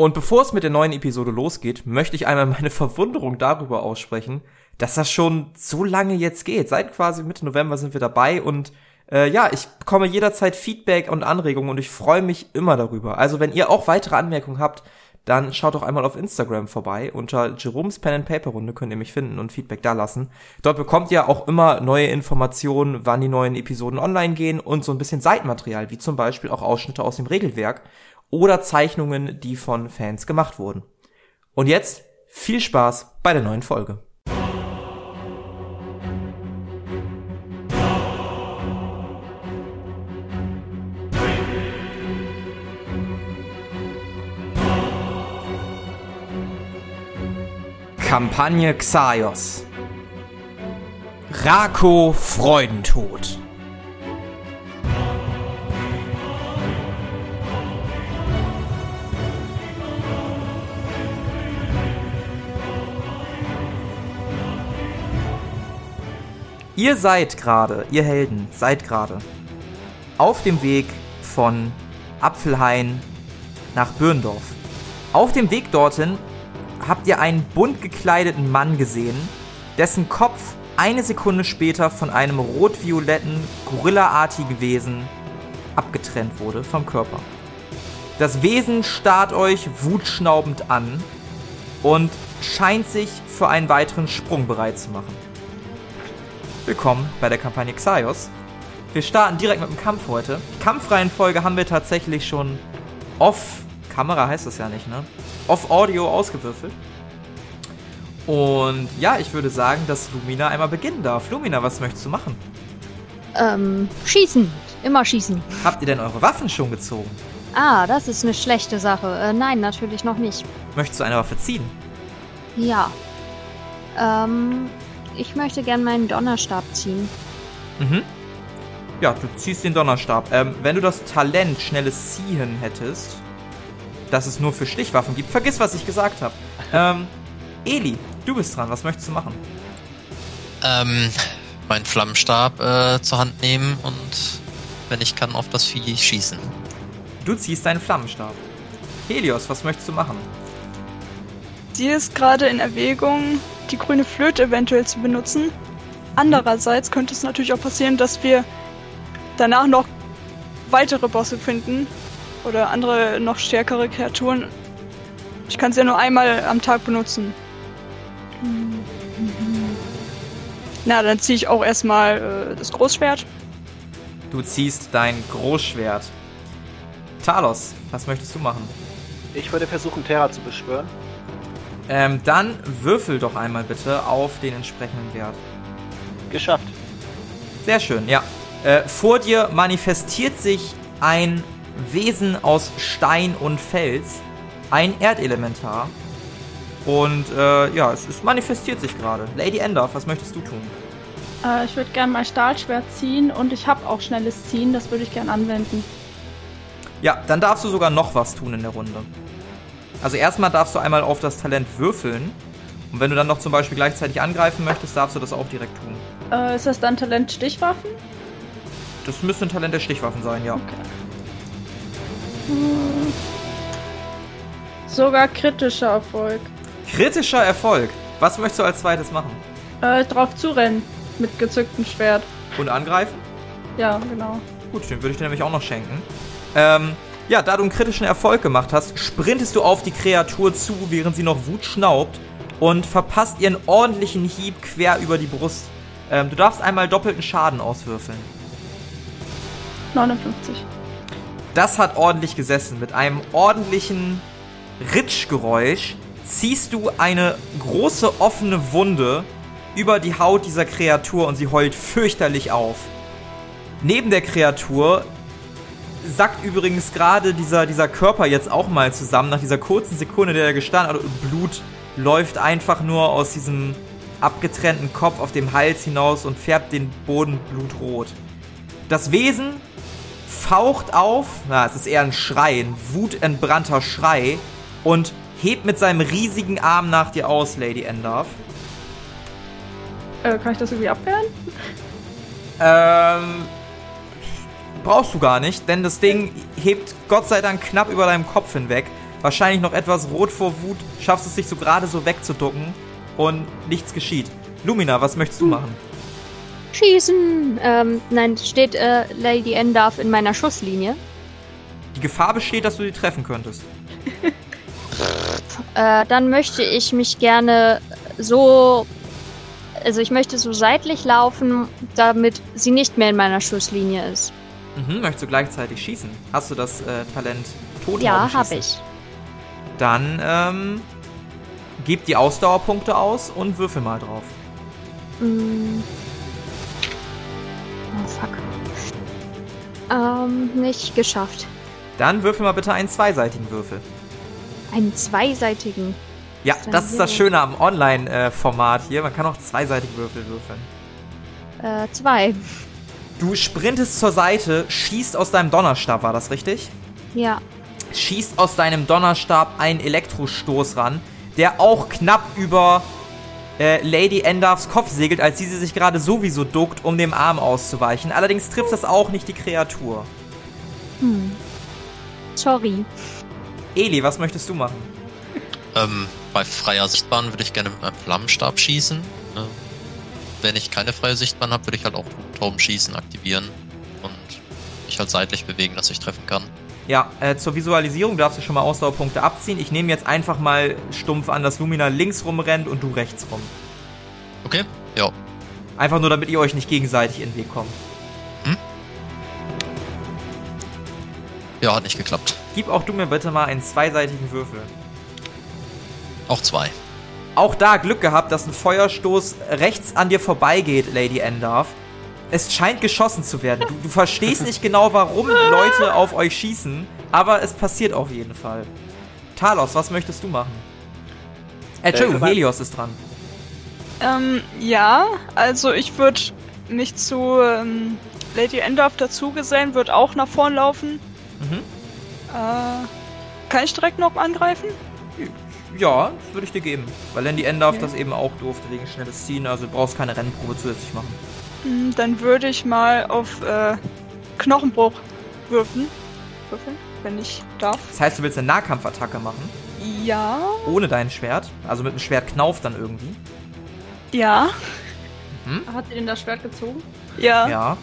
Und bevor es mit der neuen Episode losgeht, möchte ich einmal meine Verwunderung darüber aussprechen, dass das schon so lange jetzt geht. Seit quasi Mitte November sind wir dabei und äh, ja, ich bekomme jederzeit Feedback und Anregungen und ich freue mich immer darüber. Also wenn ihr auch weitere Anmerkungen habt, dann schaut doch einmal auf Instagram vorbei. Unter Jerome's Pen and Paper Runde könnt ihr mich finden und Feedback da lassen. Dort bekommt ihr auch immer neue Informationen, wann die neuen Episoden online gehen und so ein bisschen Seitenmaterial, wie zum Beispiel auch Ausschnitte aus dem Regelwerk oder Zeichnungen, die von Fans gemacht wurden. Und jetzt viel Spaß bei der neuen Folge. Kampagne Xaios Rako Freudentod Ihr seid gerade, ihr Helden, seid gerade auf dem Weg von Apfelhain nach Bürndorf. Auf dem Weg dorthin habt ihr einen bunt gekleideten Mann gesehen, dessen Kopf eine Sekunde später von einem rot-violetten, gorillaartigen Wesen abgetrennt wurde vom Körper. Das Wesen starrt euch wutschnaubend an und scheint sich für einen weiteren Sprung bereit zu machen. Willkommen bei der Kampagne Xaios. Wir starten direkt mit dem Kampf heute. Die Kampfreihenfolge haben wir tatsächlich schon off Kamera heißt das ja nicht, ne? Off Audio ausgewürfelt. Und ja, ich würde sagen, dass Lumina einmal beginnen darf. Lumina, was möchtest du machen? Ähm, schießen. Immer schießen. Habt ihr denn eure Waffen schon gezogen? Ah, das ist eine schlechte Sache. Äh, nein, natürlich noch nicht. Möchtest du eine Waffe ziehen? Ja. Ähm, ich möchte gern meinen Donnerstab ziehen. Mhm. Ja, du ziehst den Donnerstab. Ähm, wenn du das Talent schnelles Ziehen hättest, das es nur für Stichwaffen gibt, vergiss, was ich gesagt habe. ähm, Eli, du bist dran. Was möchtest du machen? Ähm, meinen Flammenstab äh, zur Hand nehmen und wenn ich kann, auf das Vieh schießen. Du ziehst deinen Flammenstab. Helios, was möchtest du machen? Sie ist gerade in Erwägung, die grüne Flöte eventuell zu benutzen. Andererseits könnte es natürlich auch passieren, dass wir danach noch weitere Bosse finden oder andere noch stärkere Kreaturen. Ich kann sie ja nur einmal am Tag benutzen. Na, dann ziehe ich auch erstmal äh, das Großschwert. Du ziehst dein Großschwert. Talos, was möchtest du machen? Ich würde versuchen, Terra zu beschwören. Ähm, dann würfel doch einmal bitte auf den entsprechenden Wert. Geschafft. Sehr schön, ja. Äh, vor dir manifestiert sich ein Wesen aus Stein und Fels, ein Erdelementar. Und äh, ja, es, es, manifestiert sich gerade. Lady Endorf, was möchtest du tun? Äh, ich würde gerne mein Stahlschwert ziehen und ich habe auch schnelles Ziehen, das würde ich gerne anwenden. Ja, dann darfst du sogar noch was tun in der Runde. Also erstmal darfst du einmal auf das Talent würfeln. Und wenn du dann noch zum Beispiel gleichzeitig angreifen möchtest, darfst du das auch direkt tun. Äh, ist das dann Talent Stichwaffen? Das müsste ein Talent der Stichwaffen sein, ja. Okay. Hm. Sogar kritischer Erfolg. Kritischer Erfolg? Was möchtest du als zweites machen? Äh, drauf zurennen. Mit gezücktem Schwert. Und angreifen? Ja, genau. Gut, den würde ich dir nämlich auch noch schenken. Ähm, ja, da du einen kritischen Erfolg gemacht hast, sprintest du auf die Kreatur zu, während sie noch Wut schnaubt und verpasst ihren ordentlichen Hieb quer über die Brust. Ähm, du darfst einmal doppelten Schaden auswürfeln. 59. Das hat ordentlich gesessen. Mit einem ordentlichen Ritschgeräusch ziehst du eine große offene Wunde über die Haut dieser Kreatur und sie heult fürchterlich auf. Neben der Kreatur sackt übrigens gerade dieser, dieser Körper jetzt auch mal zusammen, nach dieser kurzen Sekunde, der da gestanden hat. Blut läuft einfach nur aus diesem abgetrennten Kopf auf dem Hals hinaus und färbt den Boden blutrot. Das Wesen faucht auf, na, es ist eher ein Schrei, ein wutentbrannter Schrei und hebt mit seinem riesigen Arm nach dir aus, Lady Endorf. Äh, kann ich das irgendwie abwehren? Ähm, Brauchst du gar nicht, denn das Ding hebt Gott sei Dank knapp über deinem Kopf hinweg. wahrscheinlich noch etwas rot vor Wut, schaffst es sich so gerade so wegzuducken und nichts geschieht. Lumina, was möchtest du machen? Schießen! Ähm, nein, steht äh, Lady Endarf in meiner Schusslinie. Die Gefahr besteht, dass du sie treffen könntest. Äh, dann möchte ich mich gerne so. Also ich möchte so seitlich laufen, damit sie nicht mehr in meiner Schusslinie ist. Mhm, möchtest du gleichzeitig schießen? Hast du das äh, Talent Totenhaube Ja, habe ich. Dann ähm, gib die Ausdauerpunkte aus und würfel mal drauf. Mm. Oh, fuck. Ähm, nicht geschafft. Dann würfel mal bitte einen zweiseitigen Würfel. Einen zweiseitigen. Ja, Ist das ist das. Schöne am Online-Format hier. Man kann auch zweiseitige Würfel würfeln. Äh, zwei. Du sprintest zur Seite, schießt aus deinem Donnerstab, war das richtig? Ja. Schießt aus deinem Donnerstab einen Elektrostoß ran, der auch knapp über äh, Lady Endarfs Kopf segelt, als diese sich gerade sowieso duckt, um dem Arm auszuweichen. Allerdings trifft das auch nicht die Kreatur. Hm. Sorry. Eli, was möchtest du machen? Ähm, bei freier Sichtbahn würde ich gerne mit meinem Flammenstab schießen. Ne? Wenn ich keine freie Sichtbahn habe, würde ich halt auch Taubenschießen aktivieren und mich halt seitlich bewegen, dass ich treffen kann. Ja, äh, zur Visualisierung darfst du schon mal Ausdauerpunkte abziehen. Ich nehme jetzt einfach mal stumpf an, dass Lumina links rumrennt und du rechts rum. Okay? Ja. Einfach nur, damit ihr euch nicht gegenseitig in den Weg kommt. Ja, hat nicht geklappt. Gib auch du mir bitte mal einen zweiseitigen Würfel. Auch zwei. Auch da Glück gehabt, dass ein Feuerstoß rechts an dir vorbeigeht, Lady Endarf. Es scheint geschossen zu werden. Du, du verstehst nicht genau, warum Leute auf euch schießen, aber es passiert auf jeden Fall. Talos, was möchtest du machen? Äh, Entschuldigung, Äh, Helios ist dran. Ähm, ja, also ich würde mich zu ähm, Lady Endorf dazugesellen, würde auch nach vorn laufen. Mhm. Äh, kann ich direkt noch angreifen? Ja, das würde ich dir geben. Weil Lady Endarf Okay. das eben auch durfte wegen schnelles Ziehen, also du brauchst keine Rennprobe zusätzlich machen. Hm, Dann würde ich mal auf äh, Knochenbruch würfeln. Würfeln, wenn ich darf. Das heißt, du willst eine Nahkampfattacke machen, Ja, ohne dein Schwert, also mit dem Schwert Knauf dann irgendwie. ja, Hat sie denn das Schwert gezogen? ja. Ja.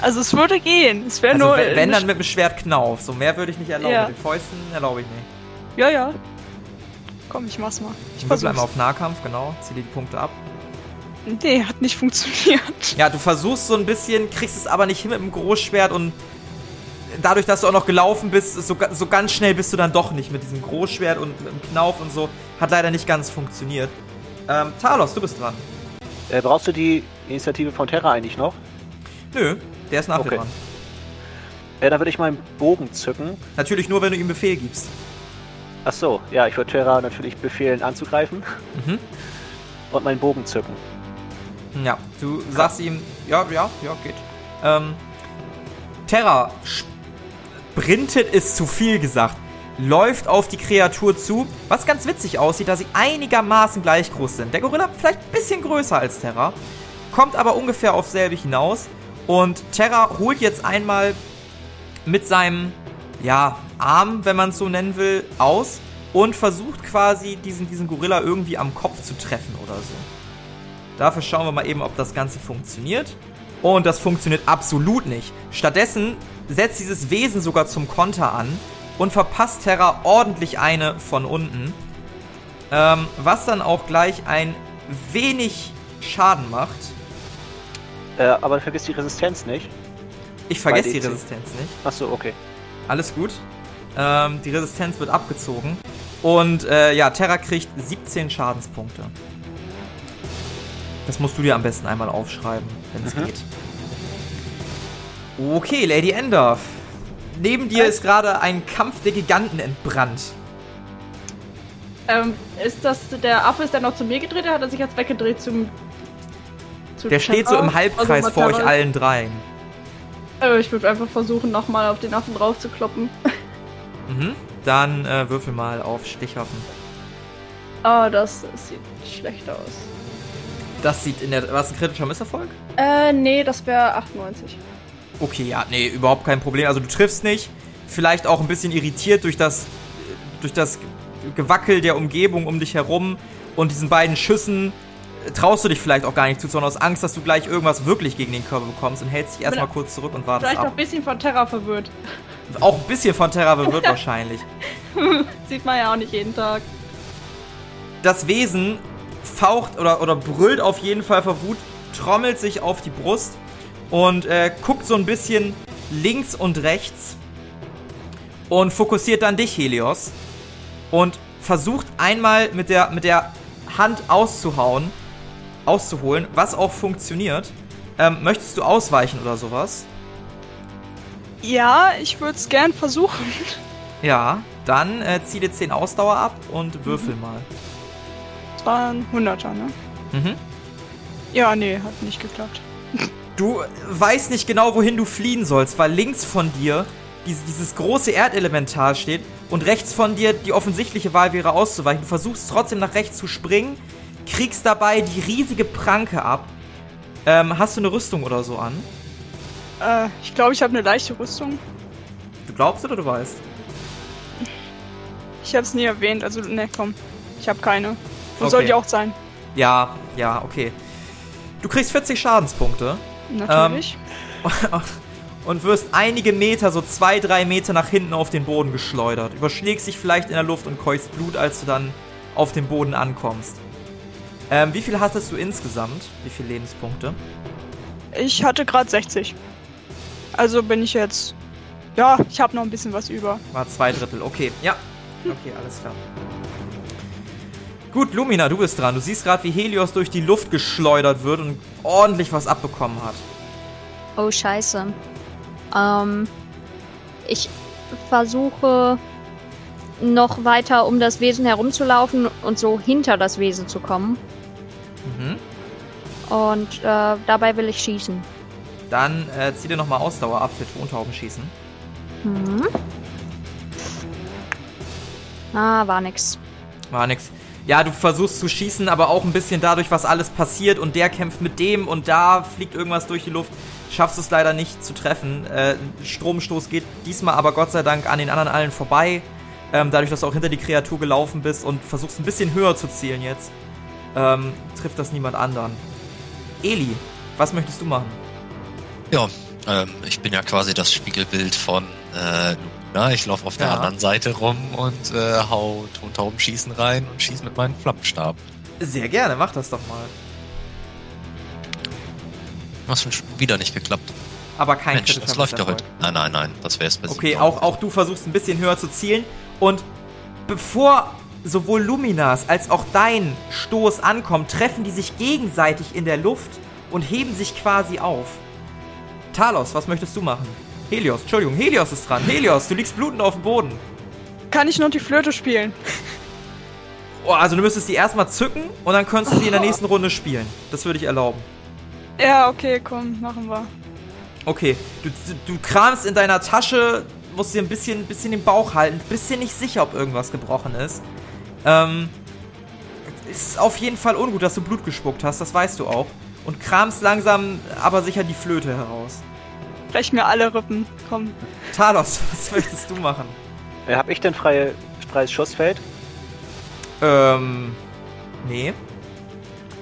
Also es würde gehen. Es wäre Also nur. wenn, wenn dann mit dem Schwert Knauf. So mehr würde ich nicht erlauben. Ja. Mit den Fäusten erlaube ich nicht. Ja, ja. Komm, ich mach's mal. Ich würfel einmal auf Nahkampf, genau. Zieh dir die Punkte ab. Nee, hat nicht funktioniert. Ja, du versuchst so ein bisschen, kriegst es aber nicht hin mit dem Großschwert und dadurch, dass du auch noch gelaufen bist, so, so ganz schnell bist du dann doch nicht mit diesem Großschwert und mit dem Knauf und so. Hat leider nicht ganz funktioniert. Ähm, Talos, du bist dran. Äh, brauchst du die Initiative von Terra eigentlich noch? Nö, der ist nach dir Okay. dran. Äh, dann würde ich meinen Bogen zücken. Natürlich nur, wenn du ihm Befehl gibst. Ach so, ja, ich würde Terra natürlich befehlen anzugreifen Mhm. und meinen Bogen zücken. Ja, du sagst ihm, ja, ja, ja, geht. Ähm, Terra sprintet ist zu viel gesagt. Läuft auf die Kreatur zu, was ganz witzig aussieht, da sie einigermaßen gleich groß sind. Der Gorilla vielleicht ein bisschen größer als Terra, kommt aber ungefähr auf selbe hinaus. Und Terra holt jetzt einmal mit seinem, ja, Arm, wenn man es so nennen will, aus und versucht quasi diesen, diesen Gorilla irgendwie am Kopf zu treffen oder so. Dafür schauen wir mal eben, ob das Ganze funktioniert. Und das funktioniert absolut nicht. Stattdessen setzt dieses Wesen sogar zum Konter an und verpasst Terra ordentlich eine von unten. Ähm, was dann auch gleich ein wenig Schaden macht. Äh, aber vergiss die Resistenz nicht. Ich vergesse die. Resistenz nicht. Ach so, okay. Alles gut. Ähm, die Resistenz wird abgezogen. Und äh, ja, Terra kriegt 17 Schadenspunkte. Das musst du dir am besten einmal aufschreiben, wenn es Mhm. geht. Okay, Lady Endorf. Neben dir ist gerade ein Kampf der Giganten entbrannt. Ähm, ist das der Affe, ist der noch zu mir gedreht? Der hat er sich jetzt weggedreht zum. zu Der steht so im Halbkreis Also, vor euch allen dreien. Äh, ich würde einfach versuchen, nochmal auf den Affen drauf zu kloppen. Mhm. Dann äh, würfel mal auf Stichwaffen. Ah, das sieht schlecht aus. Das sieht in der. Was ein kritischer Misserfolg? Äh, nee, das wäre 98. Okay, ja, nee, überhaupt kein Problem. Also du triffst nicht. Vielleicht auch ein bisschen irritiert durch das durch das Gewackel der Umgebung um dich herum und diesen beiden Schüssen traust du dich vielleicht auch gar nicht zu, sondern aus Angst, dass du gleich irgendwas wirklich gegen den Körper bekommst und hältst dich erstmal kurz zurück und wartest Vielleicht noch ab. ein bisschen von Terra verwirrt. Auch ein bisschen von Terra verwirrt wahrscheinlich. Sieht man ja auch nicht jeden Tag. Das Wesen faucht oder, oder brüllt auf jeden Fall vor Wut, trommelt sich auf die Brust und äh, guckt so ein bisschen links und rechts und fokussiert dann dich, Helios. Und versucht einmal mit der, mit der Hand auszuhauen, auszuholen, was auch funktioniert. Ähm, möchtest du ausweichen oder sowas? Ja, ich würde es gern versuchen. Ja, dann äh, zieh dir 10 Ausdauer ab und würfel mal. Das war ein Hunderter, ne? Mhm. Ja, nee, hat nicht geklappt. Du weißt nicht genau, wohin du fliehen sollst, weil links von dir dieses, dieses große Erdelementar steht und rechts von dir die offensichtliche Wahl wäre auszuweichen. Du versuchst trotzdem nach rechts zu springen, kriegst dabei die riesige Pranke ab. Ähm, hast du eine Rüstung oder so an? Äh, ich glaube, ich habe eine leichte Rüstung. Du glaubst oder du weißt? Ich habe es nie erwähnt, also ne, komm. Ich habe keine. Wo Okay. soll die auch sein? Ja, ja, okay. Du kriegst 40 Schadenspunkte Natürlich. und wirst einige Meter, so zwei, drei Meter nach hinten auf den Boden geschleudert. Überschlägst dich vielleicht in der Luft und keuchst Blut, als du dann auf dem Boden ankommst. Ähm, wie viel hattest du insgesamt? Wie viele Lebenspunkte? Ich hatte gerade 60. Also bin ich jetzt. Ja, ich habe noch ein bisschen was über. War zwei Drittel. Okay, ja. Okay, alles klar. Gut, Lumina, du bist dran. Du siehst gerade, wie Helios durch die Luft geschleudert wird und ordentlich was abbekommen hat. Oh, scheiße. Ähm, ich versuche noch weiter um das Wesen herumzulaufen und so hinter das Wesen zu kommen. Mhm. Und äh, dabei will ich schießen. Dann äh, zieh dir nochmal Ausdauer ab für Tontaubenschießen. Mhm. Ah, war nix. War nix. Ja, du versuchst zu schießen, aber auch ein bisschen dadurch, was alles passiert und der kämpft mit dem und da fliegt irgendwas durch die Luft. Schaffst es leider nicht zu treffen. Äh, Stromstoß geht diesmal aber Gott sei Dank an den anderen allen vorbei. Ähm, dadurch, dass du auch hinter die Kreatur gelaufen bist und versuchst ein bisschen höher zu zielen jetzt, ähm, trifft das niemand anderen. Eli, was möchtest du machen? Ja, ähm, ich bin ja quasi das Spiegelbild von äh, Luna. Ich laufe auf der Ja. anderen Seite rum und äh, hau Tontaubenschießen rein und schieß mit meinem Flammenstab. Sehr gerne, mach das doch mal. Was schon wieder nicht geklappt. Aber kein Mensch, das läuft ja heute. Nein, nein, nein, das wäre es besser. Okay, auch, auch du versuchst ein bisschen höher zu zielen. Und bevor sowohl Luminas als auch dein Stoß ankommt, treffen die sich gegenseitig in der Luft und heben sich quasi auf. Talos, was möchtest du machen? Helios, Entschuldigung, Helios ist dran. Helios, du liegst blutend auf dem Boden. Kann ich noch die Flöte spielen? Oh, also du müsstest die erstmal zücken und dann könntest du sie in der nächsten Runde spielen. Das würde ich erlauben. Ja, okay, komm, machen wir. Okay, du, du kramst in deiner Tasche, musst dir ein bisschen, bisschen den Bauch halten, bist dir nicht sicher, ob irgendwas gebrochen ist. Ähm, ist auf jeden Fall ungut, dass du Blut gespuckt hast, das weißt du auch. Und kramst langsam, aber sicher die Flöte heraus. Brech mir alle Rippen. Komm. Talos, was möchtest du machen? Äh, hab ich denn freie, freies Schussfeld? Ähm, nee.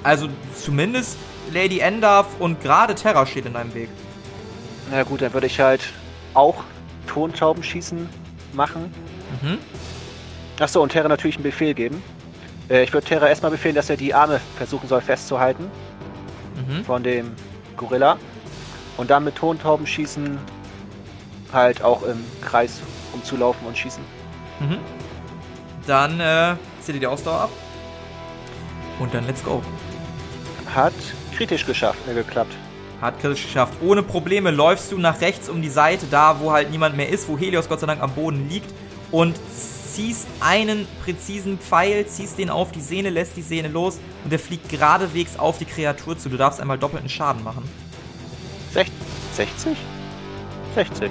Also zumindest Lady Endarf und gerade Terra steht in deinem Weg. Na gut, dann würde ich halt auch Tontaubenschießen machen. Mhm. Achso, und Terra natürlich einen Befehl geben. Äh, ich würde Terra erstmal befehlen, dass er die Arme versuchen soll festzuhalten Mhm. von dem Gorilla. Und dann mit Tontaubenschießen halt auch im Kreis umzulaufen und schießen. Mhm. Dann äh, dir die Ausdauer ab. Und dann let's go. Hat kritisch geschafft, äh, geklappt. Hat kritisch geschafft. Ohne Probleme läufst du nach rechts um die Seite, da wo halt niemand mehr ist, wo Helios Gott sei Dank am Boden liegt und ziehst einen präzisen Pfeil, ziehst den auf die Sehne, lässt die Sehne los und der fliegt geradewegs auf die Kreatur zu. Du darfst einmal doppelten Schaden machen. Sech 60? 60.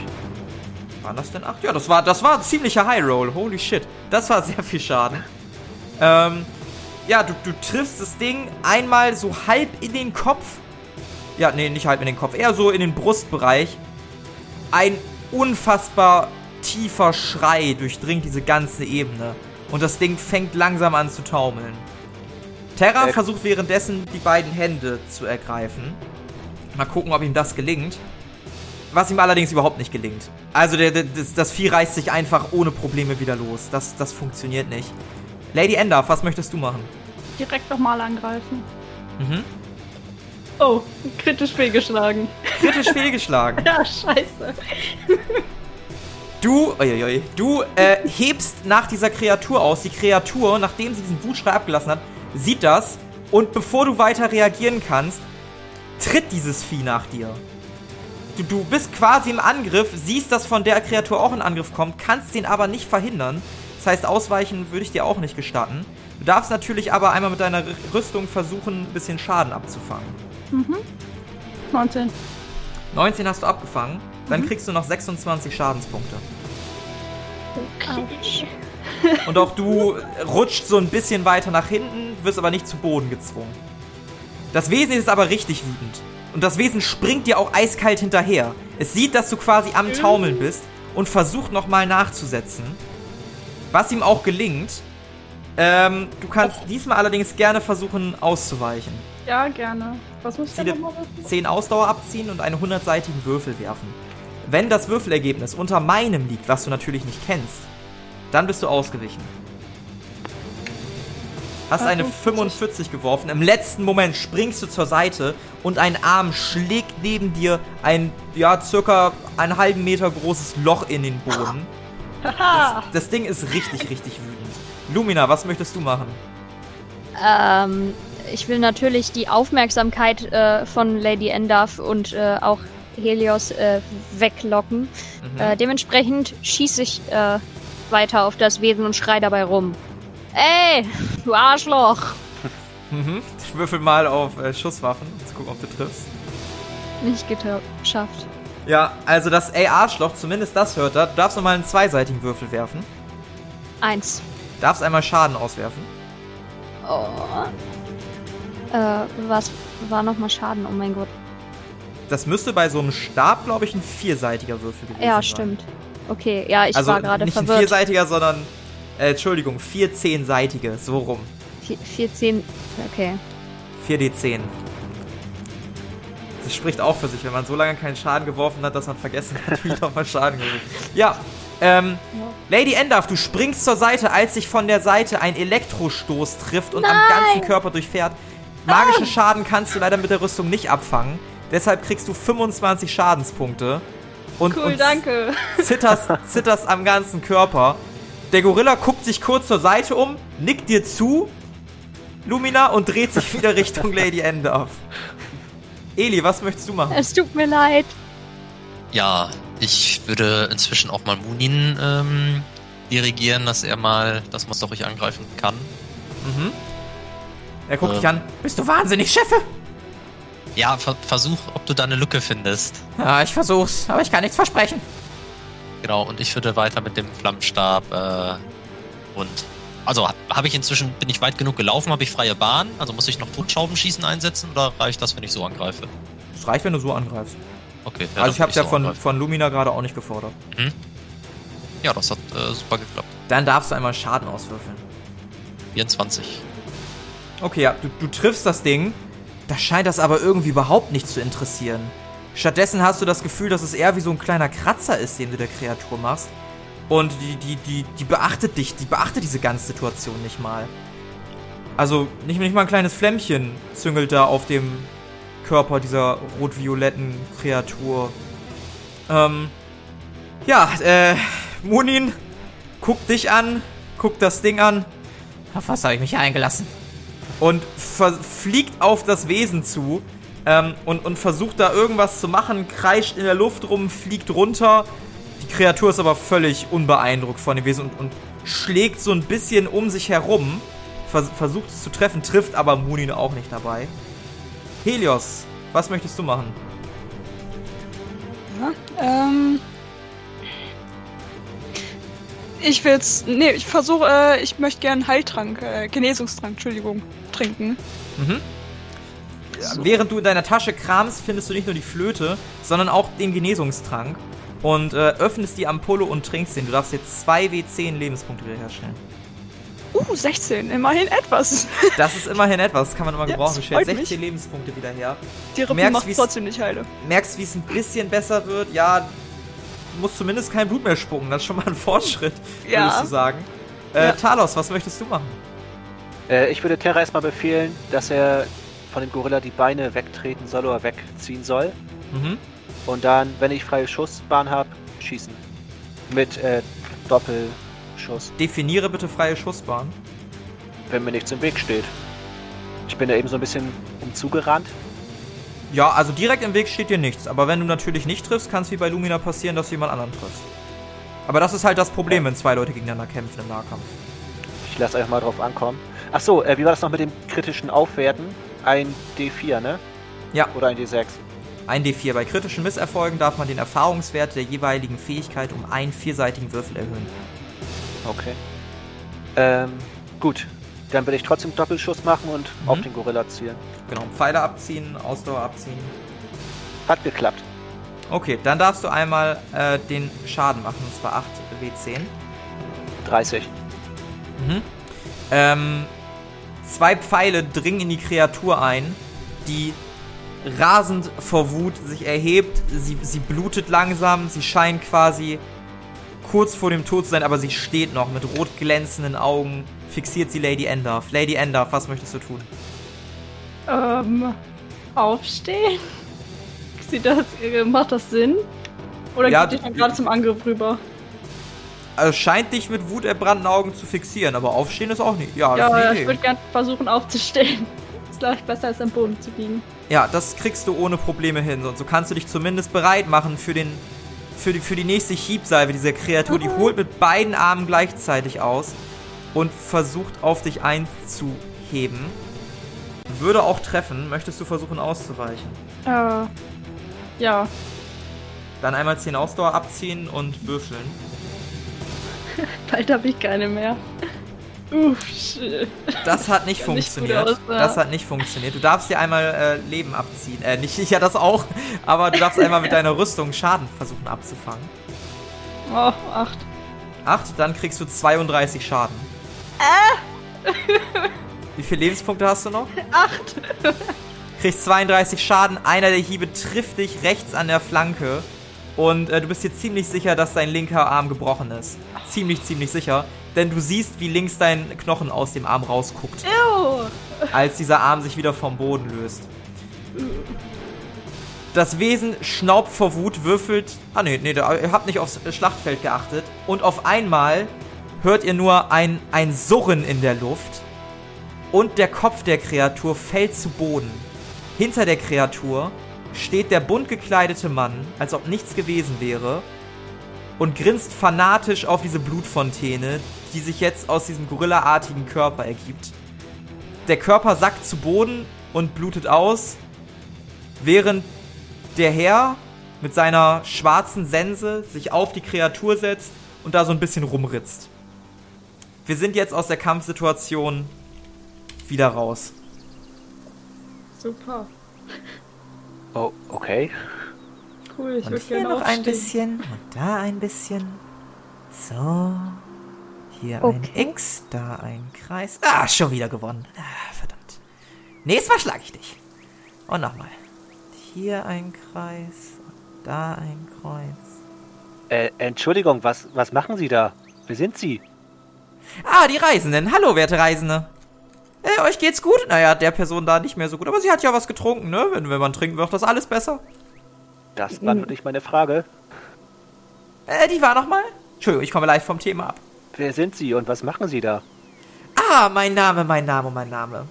Waren das denn acht? Ja, das war, das war ein ziemlicher High Roll. Holy shit. Das war sehr viel Schaden. Ähm, ja, du, du triffst das Ding einmal so halb in den Kopf. Ja, nee, nicht halb in den Kopf, eher so in den Brustbereich. Ein unfassbar tiefer Schrei durchdringt diese ganze Ebene. Und das Ding fängt langsam an zu taumeln. Terra Äh. versucht währenddessen, die beiden Hände zu ergreifen. Mal gucken, ob ihm das gelingt. Was ihm allerdings überhaupt nicht gelingt. Also der, der, das, das Vieh reißt sich einfach ohne Probleme wieder los. Das, das funktioniert nicht. Lady Endorf, was möchtest du machen? Direkt nochmal angreifen. Mhm. Oh, kritisch fehlgeschlagen. Kritisch fehlgeschlagen. Ja, scheiße. Du, uiuiui, du äh, hebst nach dieser Kreatur aus. Die Kreatur, nachdem sie diesen Wutschrei abgelassen hat, sieht das und bevor du weiter reagieren kannst, tritt dieses Vieh nach dir. Du, du bist quasi im Angriff, siehst, dass von der Kreatur auch ein Angriff kommt, kannst den aber nicht verhindern. Das heißt, ausweichen würde ich dir auch nicht gestatten. Du darfst natürlich aber einmal mit deiner Rüstung versuchen, ein bisschen Schaden abzufangen. 19. 19 hast du abgefangen, dann kriegst du noch 26 Schadenspunkte. Autsch. Und auch du rutscht so ein bisschen weiter nach hinten, wirst aber nicht zu Boden gezwungen. Das Wesen ist aber richtig wütend. Und das Wesen springt dir auch eiskalt hinterher. Es sieht, dass du quasi am Taumeln bist und versucht nochmal nachzusetzen. Was ihm auch gelingt. Ähm, du kannst diesmal allerdings gerne versuchen auszuweichen. Ja, gerne. Was muss ich denn nochmal wissen? 10 Ausdauer abziehen und einen 100-seitigen Würfel werfen. Wenn das Würfelergebnis unter meinem liegt, was du natürlich nicht kennst, dann bist du ausgewichen. Hast eine 45 geworfen. Im letzten Moment springst du zur Seite und ein Arm schlägt neben dir ein, ja, circa einen halben Meter großes Loch in den Boden. Das, das Ding ist richtig, richtig wütend. Lumina, was möchtest du machen? Ähm, ich will natürlich die Aufmerksamkeit äh, von Lady Endorf und äh, auch Helios äh, weglocken. Mhm. Äh, dementsprechend schieße ich äh, weiter auf das Wesen und schrei dabei rum. Ey, du Arschloch! Mhm. Ich würfel mal auf äh, Schusswaffen. Jetzt gucken, ob du triffst. Nicht geschafft. Ja, also das Ey Arschloch, zumindest das hört er. Du darfst nochmal einen zweiseitigen Würfel werfen. Eins. Darfst einmal Schaden auswerfen. Oh. Äh, was war nochmal Schaden? Oh mein Gott. Das müsste bei so einem Stab, glaube ich, ein vierseitiger Würfel gewesen sein. Ja, stimmt. Okay, ja, ich also war gerade nicht ein verwirrt. vierseitiger, sondern, äh, Entschuldigung, vier zehnseitige, so rum. Vier, 14. Okay. 4d10. Das spricht auch für sich, wenn man so lange keinen Schaden geworfen hat, dass man vergessen hat, wie nochmal Schaden gewürfelt. Ja, ähm, Lady Endorf, du springst zur Seite, als sich von der Seite ein Elektrostoß trifft und am ganzen Körper durchfährt. Magischen Schaden kannst du leider mit der Rüstung nicht abfangen. Deshalb kriegst du 25 Schadenspunkte. Und, Cool, und danke. zitterst, zitterst am ganzen Körper. Der Gorilla guckt sich kurz zur Seite um, nickt dir zu, Lumina, und dreht sich wieder Richtung Lady Endorf. Eli, was möchtest du machen? Es tut mir leid. Ja, ich würde inzwischen auch mal Munin ähm, dirigieren, dass er mal das Monster ruhig angreifen kann. Mhm. Er guckt Ähm. dich an. Bist du wahnsinnig, Chefe? Ja, ver versuch, ob du da eine Lücke findest. Ja, ich versuch's, aber ich kann nichts versprechen. Genau, und ich würde weiter mit dem Flammenstab äh, und also habe ich inzwischen bin ich weit genug gelaufen, habe ich freie Bahn, also muss ich noch Totschaubenschießen einsetzen oder reicht das, wenn ich so angreife? Es reicht, wenn du so angreifst. Okay. also ja, dann ich hab's würd ja so von, angreifen. von Lumina gerade auch nicht gefordert. Ja, das hat äh, super geklappt. Dann darfst du einmal Schaden auswürfeln. 24. Okay, ja, du, du triffst das Ding. Da scheint das aber irgendwie überhaupt nicht zu interessieren. Stattdessen hast du das Gefühl, dass es eher wie so ein kleiner Kratzer ist, den du der Kreatur machst. Und die, die, die, die beachtet dich, die beachtet diese ganze Situation nicht mal. Also nicht, nicht mal ein kleines Flämmchen züngelt da auf dem Körper dieser rot-violetten Kreatur. Ähm, ja, äh, Munin guckt dich an, guckt das Ding an. Auf was habe ich mich eingelassen? Und fliegt auf das Wesen zu ähm, und, und versucht da irgendwas zu machen, kreischt in der Luft rum, fliegt runter. Die Kreatur ist aber völlig unbeeindruckt von dem Wesen und, und schlägt so ein bisschen um sich herum. Vers versucht es zu treffen, trifft aber Munin auch nicht dabei. Helios, was möchtest du machen? Ähm. Ich will's. Nee, ich versuche, äh, ich möchte gerne Heiltrank, äh, Genesungstrank, Entschuldigung, trinken. Während du in deiner Tasche kramst, findest du nicht nur die Flöte, sondern auch den Genesungstrank. und äh, öffnest die Ampulle und trinkst den. Du darfst jetzt 2 W10 Lebenspunkte wiederherstellen. Uh, 16, immerhin etwas. Das ist immerhin etwas, das kann man immer Ja, gebrauchen. stellst freut 16 mich. Lebenspunkte wieder her. Die Rippe merkst, macht trotzdem nicht heile. Merkst, wie es ein bisschen besser wird. Ja, du musst zumindest kein Blut mehr spucken. Das ist schon mal ein Fortschritt, Ja. würdest du sagen. Äh, Ja. Talos, was möchtest du machen? Äh, ich würde Terra erstmal befehlen, dass er von dem Gorilla die Beine wegtreten soll oder wegziehen soll. Mhm. Und dann, wenn ich freie Schussbahn habe, schießen. Mit äh, Doppelschuss, Definiere bitte freie Schussbahn. wenn mir nichts im Weg steht. Ich bin da eben so ein bisschen umzugerannt. Ja, also direkt im Weg steht dir nichts. Aber wenn du natürlich nicht triffst, kann es wie bei Lumina passieren, dass du jemand anderen triffst. Aber das ist halt das Problem, wenn zwei Leute gegeneinander kämpfen im Nahkampf. Ich lasse einfach mal drauf ankommen. Achso, äh, wie war das noch mit dem kritischen Aufwerten? Ein D4, ne? Ja. Oder ein D6? Ein D4. Bei kritischen Misserfolgen darf man den Erfahrungswert der jeweiligen Fähigkeit um einen vierseitigen Würfel erhöhen. Okay. Ähm, gut. Dann will ich trotzdem Doppelschuss machen und Mhm. auf den Gorilla zielen. Genau, Pfeile abziehen, Ausdauer abziehen. Hat geklappt. Okay, dann darfst du einmal äh, den Schaden machen, und zwar 8 W10. 30. Mhm. Ähm, zwei Pfeile dringen in die Kreatur ein, die rasend vor Wut sich erhebt. Sie, sie blutet langsam, sie scheint quasi kurz vor dem Tod zu sein, aber sie steht noch mit rot glänzenden Augen. Fixiert sie Lady Endorf. Lady Endorf, was möchtest du tun? Ähm, aufstehen? Sieht das, äh, macht das Sinn? Oder Ja, geht ihr dann gerade zum Angriff rüber? Also scheint dich mit wuterbrannten Augen zu fixieren, aber aufstehen ist auch nicht. Ja, Ja, ich würde gerne versuchen aufzustehen. Ist glaube ich besser als am Boden zu liegen. Ja, das kriegst du ohne Probleme hin. Und so kannst du dich zumindest bereit machen für den. Für die, für die nächste Hiebsalve dieser Kreatur. Die holt mit beiden Armen gleichzeitig aus und versucht auf dich einzuheben. Würde auch treffen. Möchtest du versuchen auszuweichen? Äh, ja. Dann einmal 10 Ausdauer abziehen und würfeln. Bald habe ich keine mehr. Uff, shit. Das hat nicht nicht funktioniert. gut aus, ja. Das hat nicht funktioniert. Du darfst dir einmal äh, Leben abziehen. Äh, nicht, ja, das auch. Aber du darfst einmal mit deiner Rüstung Schaden versuchen abzufangen. Oh, acht. 8, dann kriegst du 32 Schaden. Wie viele Lebenspunkte hast du noch? Acht! Kriegst 32 Schaden, einer der Hiebe trifft dich rechts an der Flanke. Und äh, du bist dir ziemlich sicher, dass dein linker Arm gebrochen ist. Ziemlich, ziemlich sicher. Denn du siehst, wie links dein Knochen aus dem Arm rausguckt, Ew! als dieser Arm sich wieder vom Boden löst. Das Wesen schnaubt vor Wut, würfelt. Ah, nee, nee, ihr habt nicht aufs Schlachtfeld geachtet. Und auf einmal hört ihr nur ein, ein Surren in der Luft. Und der Kopf der Kreatur fällt zu Boden. Hinter der Kreatur steht der bunt gekleidete Mann, als ob nichts gewesen wäre. Und grinst fanatisch auf diese Blutfontäne, die sich jetzt aus diesem gorillaartigen Körper ergibt. Der Körper sackt zu Boden und blutet aus, während der Herr mit seiner schwarzen Sense sich auf die Kreatur setzt und da so ein bisschen rumritzt. Wir sind jetzt aus der Kampfsituation wieder raus. Super. Oh, okay. Cool, ich Und würde hier gerne noch ein bisschen und da ein bisschen. So. Hier Okay. ein X, da ein Kreis. Ah, schon wieder gewonnen. Ah, verdammt. Nächstes Mal schlage ich dich. Und nochmal. Hier ein Kreis und da ein Kreuz. Äh, Entschuldigung, was, was machen Sie da? Wer sind Sie? Ah, die Reisenden. Hallo, werte Reisende. Äh, euch geht's gut? Naja, der Person da nicht mehr so gut. Aber sie hat ja was getrunken, ne? Wenn, wenn man trinkt, wird das alles besser. Das beantwortet nicht meine Frage. Äh, die war nochmal? Entschuldigung, ich komme leicht vom Thema ab. Wer sind Sie und was machen Sie da? Ah, mein Name, mein Name, mein Name.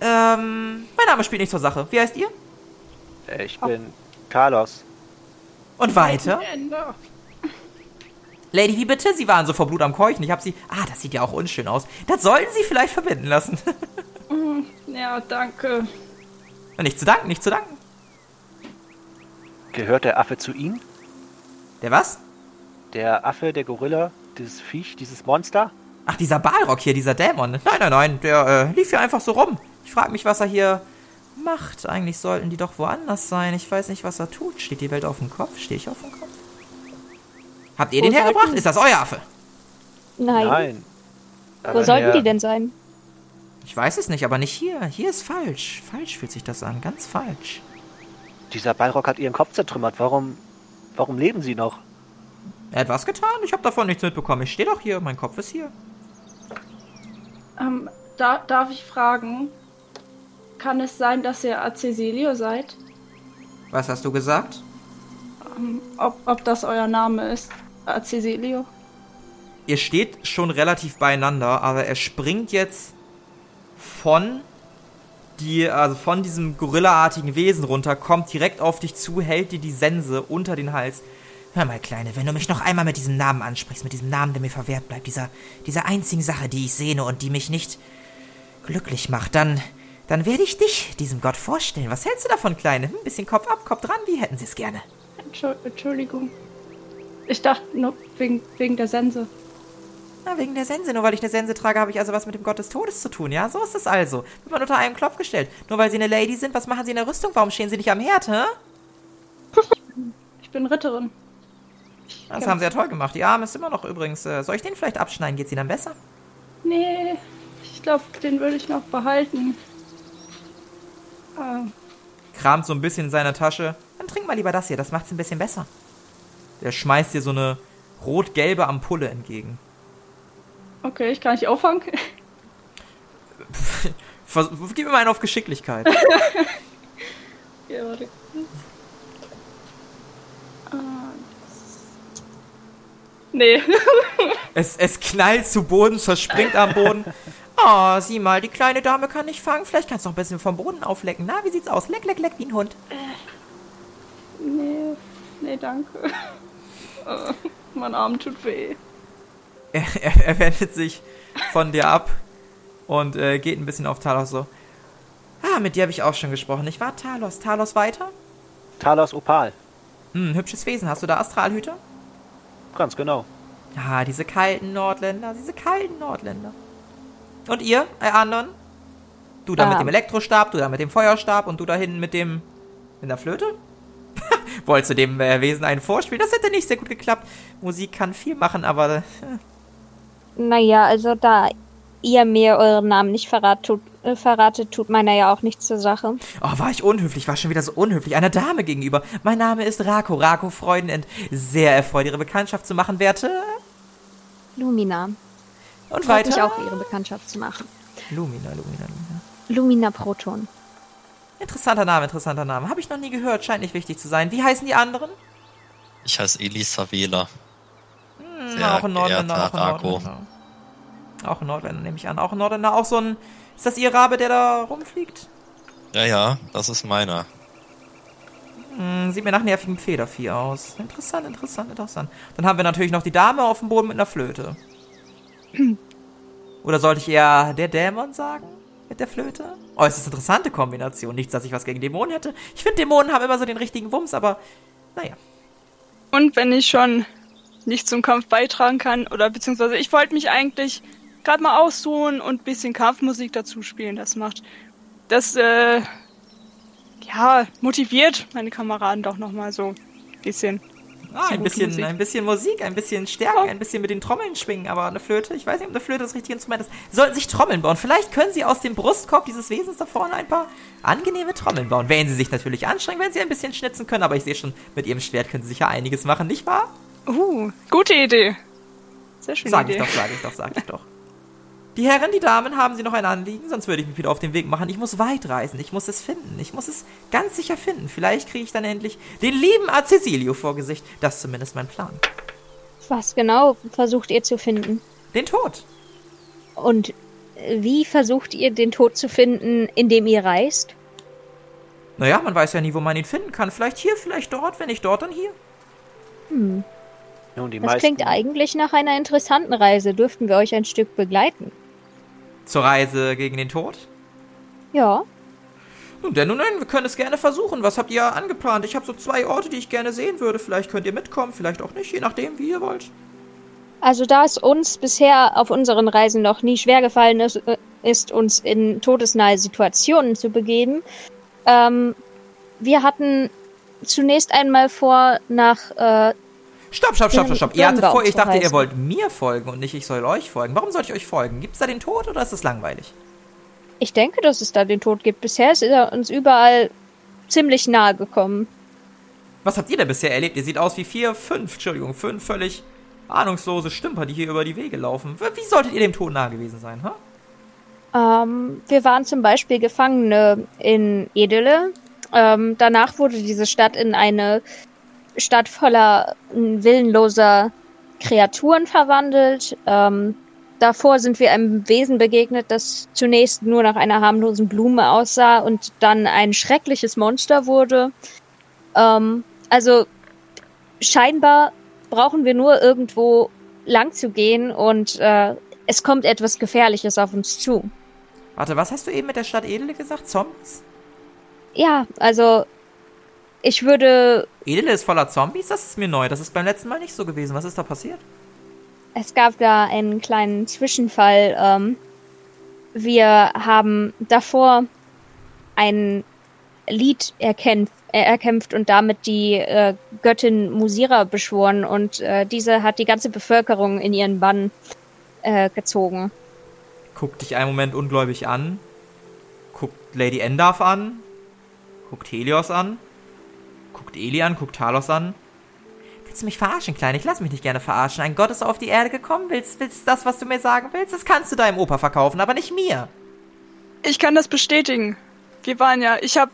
Ähm, mein Name spielt nicht zur Sache. Wie heißt ihr? Ich bin Carlos. Und weiter? Lady, wie bitte? Sie waren so vor Blut am Keuchen. Ich hab sie... Ah, das sieht ja auch unschön aus. Das sollten Sie vielleicht verbinden lassen. Ja, danke. nicht zu danken, nicht zu danken. Gehört der Affe zu Ihnen? Der was? Der Affe, der Gorilla, dieses Viech, dieses Monster? Ach, dieser Balrog hier, dieser Dämon. Nein, nein, nein, der äh, lief hier einfach so rum. Ich frage mich, was er hier macht. Eigentlich sollten die doch woanders sein. Ich weiß nicht, was er tut. Steht die Welt auf dem Kopf? Stehe ich auf dem Kopf? Habt ihr Wo den hergebracht? sollten- Ist das euer Affe? Nein. Nein. Wo Aber sollten der- die denn sein? Ich weiß es nicht, aber nicht hier. Hier ist falsch. Falsch fühlt sich das an. Ganz falsch. Dieser Balrog hat ihren Kopf zertrümmert. Warum, warum leben sie noch? Er hat was getan? Ich habe davon nichts mitbekommen. Ich stehe doch hier. Mein Kopf ist hier. Ähm, da, darf ich fragen, kann es sein, dass ihr Acesilio seid? Was hast du gesagt? Ähm, ob, ob das euer Name ist? Acesilio? Ihr steht schon relativ beieinander, aber er springt jetzt von die, also von diesem gorillaartigen Wesen runter, kommt direkt auf dich zu, hält dir die Sense unter den Hals. Hör mal, Kleine, wenn du mich noch einmal mit diesem Namen ansprichst, mit diesem Namen, der mir verwehrt bleibt, dieser, dieser einzigen Sache, die ich sehne und die mich nicht glücklich macht, dann, dann werde ich dich diesem Gott vorstellen. Was hältst du davon, Kleine? Hm, bisschen Kopf ab, Kopf dran, wie hätten sie es gerne? Entschu- Entschuldigung. Ich dachte nur wegen, wegen der Sense. Na, wegen der Sense. Nur weil ich eine Sense trage, habe ich also was mit dem Gott des Todes zu tun, ja? So ist es also. Wird man unter einen Klopf gestellt. Nur weil sie eine Lady sind, was machen sie in der Rüstung? Warum stehen sie nicht am Herd, hä? Ich bin Ritterin. Das haben sie ja toll gemacht. Die Arme ist immer noch übrigens. Äh, soll ich den vielleicht abschneiden? Geht's ihnen dann besser? Nee, ich glaube, den würde ich noch behalten. Ähm, Kramt so ein bisschen in seiner Tasche. Dann trink mal lieber das hier, das macht's ein bisschen besser. Der schmeißt dir so eine rot-gelbe Ampulle entgegen. okay, ich kann nicht auffangen. Gib mir mal einen auf Geschicklichkeit. ja, warte. Ah, Nee. Es, es knallt zu Boden, zerspringt am Boden. Oh, sieh mal, die kleine Dame kann nicht fangen. Vielleicht kannst du noch ein bisschen vom Boden auflecken. Na, wie sieht's aus? Leck, leck, leck wie ein Hund. nee. Nee, danke. Äh, mein Arm tut weh. Er, er, er wendet sich von dir ab und äh, geht ein bisschen auf Talos so. Ah, mit dir habe ich auch schon gesprochen. Ich war Talos. Talos weiter? Talos Opal. Hm, hübsches Wesen. Hast du da Astralhüter? Ganz genau. Ah, diese kalten Nordländer, diese kalten Nordländer. Und ihr, ihr anderen? Du da mit Ah. dem Elektrostab, du da mit dem Feuerstab und du da hinten mit dem. mit der Flöte? Wolltest du dem äh, Wesen einen vorspielen? Das hätte nicht sehr gut geklappt. Musik kann viel machen, aber. Äh, Naja, also da ihr mir euren Namen nicht verrat, tut, äh, verratet, tut meiner ja auch nichts zur Sache. Oh, war ich unhöflich, war schon wieder so unhöflich. Einer Dame gegenüber. Mein Name ist Rako, Rako Freundin. Sehr erfreut, Ihre Bekanntschaft zu machen, Werte. Lumina. Und Freut mich weiter. auch, ihre Bekanntschaft zu machen. Lumina, Lumina, Lumina. Lumina Proton. Interessanter Name, interessanter Name. Habe ich noch nie gehört, scheint nicht wichtig zu sein. Wie heißen die anderen? Ich heiße Elisa Wähler. Hm, Sehr auch ein Nordländer, auch ein. Nordländer. Auch ein Nordländer, nehme ich an. Auch ein Nordländer, auch so ein. Ist das Ihr Rabe, der da rumfliegt? Ja, ja, das ist meiner. Hm, sieht mir nach nervigem Federvieh aus. Interessant, interessant, interessant. Dann haben wir natürlich noch die Dame auf dem Boden mit einer Flöte. Oder sollte ich eher der Dämon sagen? Mit der Flöte? Eine interessante Kombination. Nichts, dass ich was gegen Dämonen hätte. Ich finde, Dämonen haben immer so den richtigen Wumms, aber naja. Und wenn ich schon nicht zum Kampf beitragen kann, oder beziehungsweise ich wollte mich eigentlich gerade mal ausruhen und ein bisschen Kampfmusik dazu spielen. Das macht, das, äh, ja, motiviert meine Kameraden doch nochmal so ein bisschen. Ah, ein bisschen, Musik. ein bisschen Musik, ein bisschen Stärke, ein bisschen mit den Trommeln schwingen, aber eine Flöte, ich weiß nicht, ob eine Flöte das richtige Instrument ist. Sie sollten sich Trommeln bauen. Vielleicht können Sie aus dem Brustkorb dieses Wesens da vorne ein paar angenehme Trommeln bauen. Wenn Sie sich natürlich anstrengen, wenn Sie ein bisschen schnitzen können, aber ich sehe schon, mit Ihrem Schwert können Sie sicher einiges machen, nicht wahr? Uh, gute Idee. Sehr schöne Sag ich Idee. doch, sag ich doch, sag ich doch. Die Herren, die Damen, haben Sie noch ein Anliegen? Sonst würde ich mich wieder auf den Weg machen. Ich muss weit reisen. Ich muss es finden. Ich muss es ganz sicher finden. Vielleicht kriege ich dann endlich den lieben Acesilio vor Gesicht. Das ist zumindest mein Plan. Was genau versucht ihr zu finden? Den Tod. Und wie versucht ihr den Tod zu finden, indem ihr reist? Naja, man weiß ja nie, wo man ihn finden kann. Vielleicht hier, vielleicht dort. Wenn nicht dort, dann hier. Hm, Nun, die das meisten. klingt eigentlich nach einer interessanten Reise. Dürften wir euch ein Stück begleiten? Zur Reise gegen den Tod? Ja. Nun denn, nun denn, wir können es gerne versuchen. Was habt ihr angeplant? Ich habe so zwei Orte, die ich gerne sehen würde. Vielleicht könnt ihr mitkommen, vielleicht auch nicht, je nachdem, wie ihr wollt. Also da es uns bisher auf unseren Reisen noch nie schwer gefallen ist, äh, ist uns in todesnahe Situationen zu begeben, ähm, wir hatten zunächst einmal vor, nach äh, Stopp, stopp, stopp, stopp, stopp. Ihr hattet vor, ich dachte, ihr wollt mir folgen und nicht ich soll euch folgen. Warum sollte ich euch folgen? Gibt's da den Tod oder ist das langweilig? Ich denke, dass es da den Tod gibt. Bisher ist er uns überall ziemlich nahe gekommen. Was habt ihr denn bisher erlebt? Ihr seht aus wie vier, fünf, Entschuldigung, fünf völlig ahnungslose Stümper, die hier über die Wege laufen. Wie solltet ihr dem Tod nahe gewesen sein, ha? Ähm, wir waren zum Beispiel Gefangene in Edele. Ähm, danach wurde diese Stadt in eine Stadt voller m, willenloser Kreaturen verwandelt. Ähm, davor sind wir einem Wesen begegnet, das zunächst nur nach einer harmlosen Blume aussah und dann ein schreckliches Monster wurde. Ähm, also scheinbar brauchen wir nur irgendwo lang zu gehen und äh, es kommt etwas Gefährliches auf uns zu. Warte, was hast du eben mit der Stadt Edele gesagt? Zombies? Ja, also ich würde. Edele ist voller Zombies? Das ist mir neu. Das ist beim letzten Mal nicht so gewesen. Was ist da passiert? Es gab da einen kleinen Zwischenfall. Ähm, wir haben davor ein Lied erkämpft, äh, erkämpft und damit die äh, Göttin Musira beschworen und äh, diese hat die ganze Bevölkerung in ihren Bann äh, gezogen. Guckt dich einen Moment ungläubig an. Guckt Lady Endaf an. Guckt Helios an. Guckt Eli an, guckt Talos an. Willst du mich verarschen, Kleine? Ich lass mich nicht gerne verarschen. Ein Gott ist auf die Erde gekommen. Willst, willst das, was du mir sagen willst? Das kannst du deinem Opa verkaufen, aber nicht mir. Ich kann das bestätigen. Wir waren ja, ich habe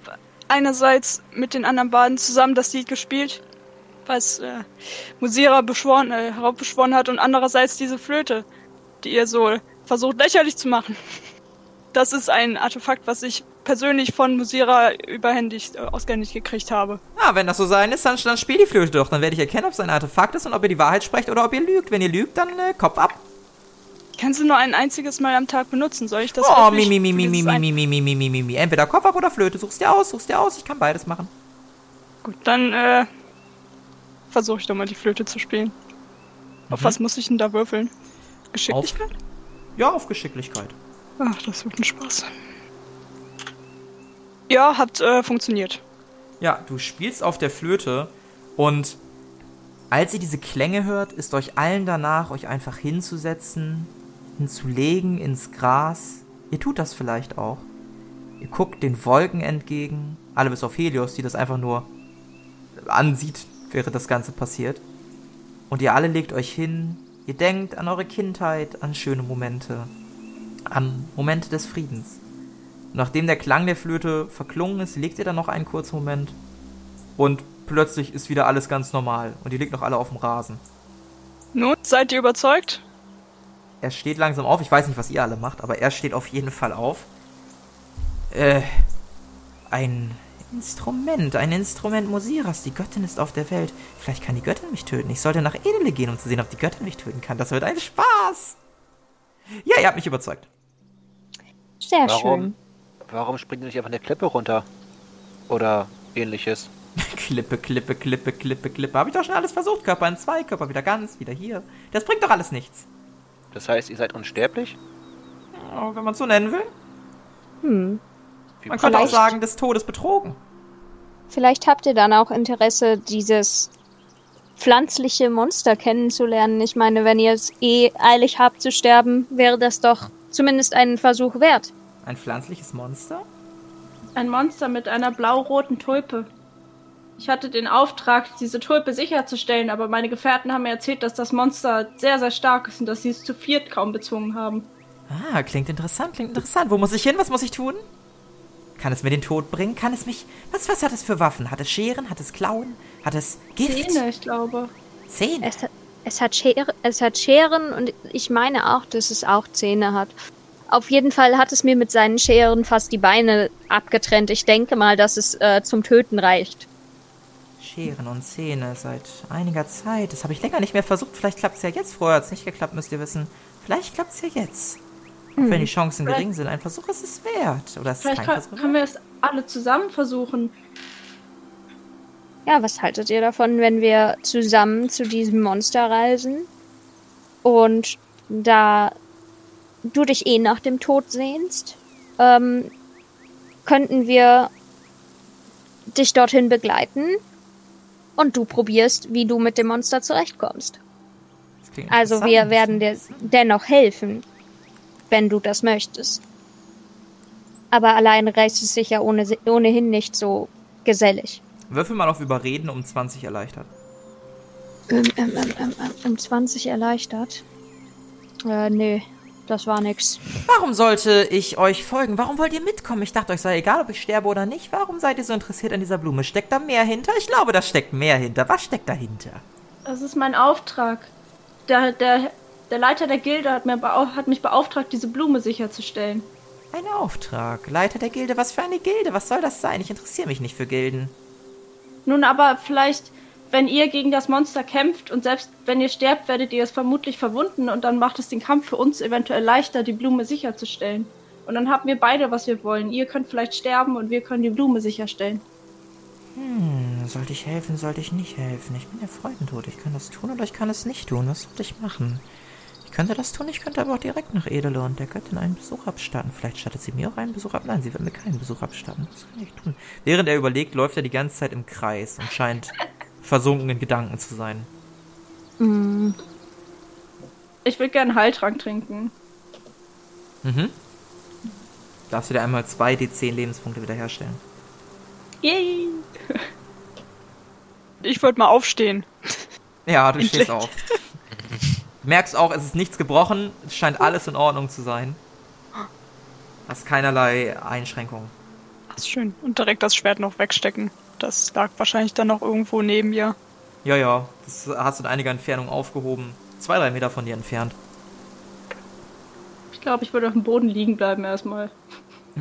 einerseits mit den anderen Baden zusammen das Lied gespielt, was äh, Musira beschworen, äh, heraufbeschworen hat, und andererseits diese Flöte, die ihr so versucht lächerlich zu machen. Das ist ein Artefakt, was ich persönlich von Musira überhändigt äh, ausgehändigt gekriegt habe. Ah, wenn das so sein ist, dann, dann spiel die Flöte doch. Dann werde ich erkennen, ob es ein Artefakt ist und ob ihr die Wahrheit sprecht oder ob ihr lügt. Wenn ihr lügt, dann äh, Kopf ab. Kannst du nur ein einziges Mal am Tag benutzen? Soll ich das Oh, mi, mi, mi, mi, mi, mi, mi, mi, mi, mi, mi, mi. Entweder Kopf ab oder Flöte. Suchst dir aus, suchst dir aus. Ich kann beides machen. Gut, dann äh, versuche ich doch mal die Flöte zu spielen. Auf Mhm. was muss ich denn da würfeln? Geschicklichkeit? Ja, auf Geschicklichkeit. Ach, das wird ein Spaß. Ja, hat äh, funktioniert. Ja, du spielst auf der Flöte und als ihr diese Klänge hört, ist euch allen danach, euch einfach hinzusetzen, hinzulegen ins Gras. Ihr tut das vielleicht auch. Ihr guckt den Wolken entgegen, alle bis auf Helios, die das einfach nur ansieht, während das Ganze passiert. Und ihr alle legt euch hin, ihr denkt an eure Kindheit, an schöne Momente, an Momente des Friedens. Nachdem der Klang der Flöte verklungen ist, legt ihr dann noch einen kurzen Moment und plötzlich ist wieder alles ganz normal und ihr liegt noch alle auf dem Rasen. Nun, seid ihr überzeugt? Er steht langsam auf, ich weiß nicht, was ihr alle macht, aber er steht auf jeden Fall auf. Äh, ein Instrument, ein Instrument Musiras, die Göttin ist auf der Welt. Vielleicht kann die Göttin mich töten. Ich sollte nach Edele gehen, um zu sehen, ob die Göttin mich töten kann. Das wird ein Spaß. Ja, ihr habt mich überzeugt. Sehr Warum? schön. Warum springt ihr nicht einfach eine Klippe runter? Oder ähnliches? Klippe, Klippe, Klippe, Klippe, Klippe. Habe ich doch schon alles versucht. Körper in zwei, Körper wieder ganz, wieder hier. Das bringt doch alles nichts. Das heißt, ihr seid unsterblich? Oh, wenn man es so nennen will. Hm. Wie Man könnte auch sagen, des Todes betrogen. Vielleicht habt ihr dann auch Interesse, dieses pflanzliche Monster kennenzulernen. Ich meine, wenn ihr es eh eilig habt zu sterben, wäre das doch zumindest einen Versuch wert. Ein pflanzliches Monster? Ein Monster mit einer blau-roten Tulpe. Ich hatte den Auftrag, diese Tulpe sicherzustellen, aber meine Gefährten haben mir erzählt, dass das Monster sehr, sehr stark ist und dass sie es zu viert kaum bezwungen haben. Ah, klingt interessant, klingt interessant. Wo muss ich hin? Was muss ich tun? Kann es mir den Tod bringen? Kann es mich. Was, was hat es für Waffen? Hat es Scheren? Hat es Klauen? Hat es Gift? Zähne, ich glaube. Zähne. Es hat, es hat, Schere, es hat Scheren und ich meine auch, dass es auch Zähne hat. Auf jeden Fall hat es mir mit seinen Scheren fast die Beine abgetrennt. Ich denke mal, dass es äh, zum Töten reicht. Scheren und Zähne seit einiger Zeit. Das habe ich länger nicht mehr versucht. Vielleicht klappt es ja jetzt. Vorher hat es nicht geklappt, müsst ihr wissen. Vielleicht klappt es ja jetzt. Auch wenn die Chancen gering sind. Ein Versuch ist es wert. Oder ist es Vielleicht kein kann, Versuch können wir es alle zusammen versuchen. Ja, was haltet ihr davon, wenn wir zusammen zu diesem Monster reisen? Und da du dich eh nach dem Tod sehnst, ähm, könnten wir dich dorthin begleiten und du probierst, wie du mit dem Monster zurechtkommst. Also wir werden dir dennoch helfen, wenn du das möchtest. Aber alleine reißt es sich ja ohne, ohnehin nicht so gesellig. Würfel mal auf Überreden um 20 erleichtert. Ähm, ähm, ähm, ähm, um 20 erleichtert. Äh, nee, das war nix. Warum sollte ich euch folgen? Warum wollt ihr mitkommen? Ich dachte euch sei egal, ob ich sterbe oder nicht. Warum seid ihr so interessiert an dieser Blume? Steckt da mehr hinter? Ich glaube, da steckt mehr hinter. Was steckt dahinter? Das ist mein Auftrag. Der, der, der Leiter der Gilde hat, mir hat mich beauftragt, diese Blume sicherzustellen. Ein Auftrag. Leiter der Gilde. Was für eine Gilde? Was soll das sein? Ich interessiere mich nicht für Gilden. Nun aber vielleicht, wenn ihr gegen das Monster kämpft und selbst wenn ihr sterbt, werdet ihr es vermutlich verwunden und dann macht es den Kampf für uns eventuell leichter, die Blume sicherzustellen. Und dann haben wir beide, was wir wollen. Ihr könnt vielleicht sterben und wir können die Blume sicherstellen. Hm, sollte ich helfen, sollte ich nicht helfen? Ich bin der Freudentod. Ich kann das tun oder ich kann es nicht tun. Was sollte ich machen? Ich könnte das tun, ich könnte aber auch direkt nach Edele und der Göttin einen Besuch abstatten. Vielleicht stattet sie mir auch einen Besuch ab. Nein, sie wird mir keinen Besuch abstatten. Was kann ich tun? Während er überlegt, läuft er die ganze Zeit im Kreis und scheint versunken in Gedanken zu sein. Mm, Ich will gerne Heiltrank trinken. Mhm. Darfst du dir einmal zwei D10 Lebenspunkte wiederherstellen. Yay! Ich wollte mal aufstehen. Ja, du Endlich. stehst auf. Merkst auch, es ist nichts gebrochen. Es scheint alles in Ordnung zu sein. Hast keinerlei Einschränkungen. Das ist schön. Und direkt das Schwert noch wegstecken. Das lag wahrscheinlich dann noch irgendwo neben ihr. Ja, ja, das hast du in einiger Entfernung aufgehoben. Zwei, drei Meter von dir entfernt. Ich glaube, ich würde auf dem Boden liegen bleiben erstmal.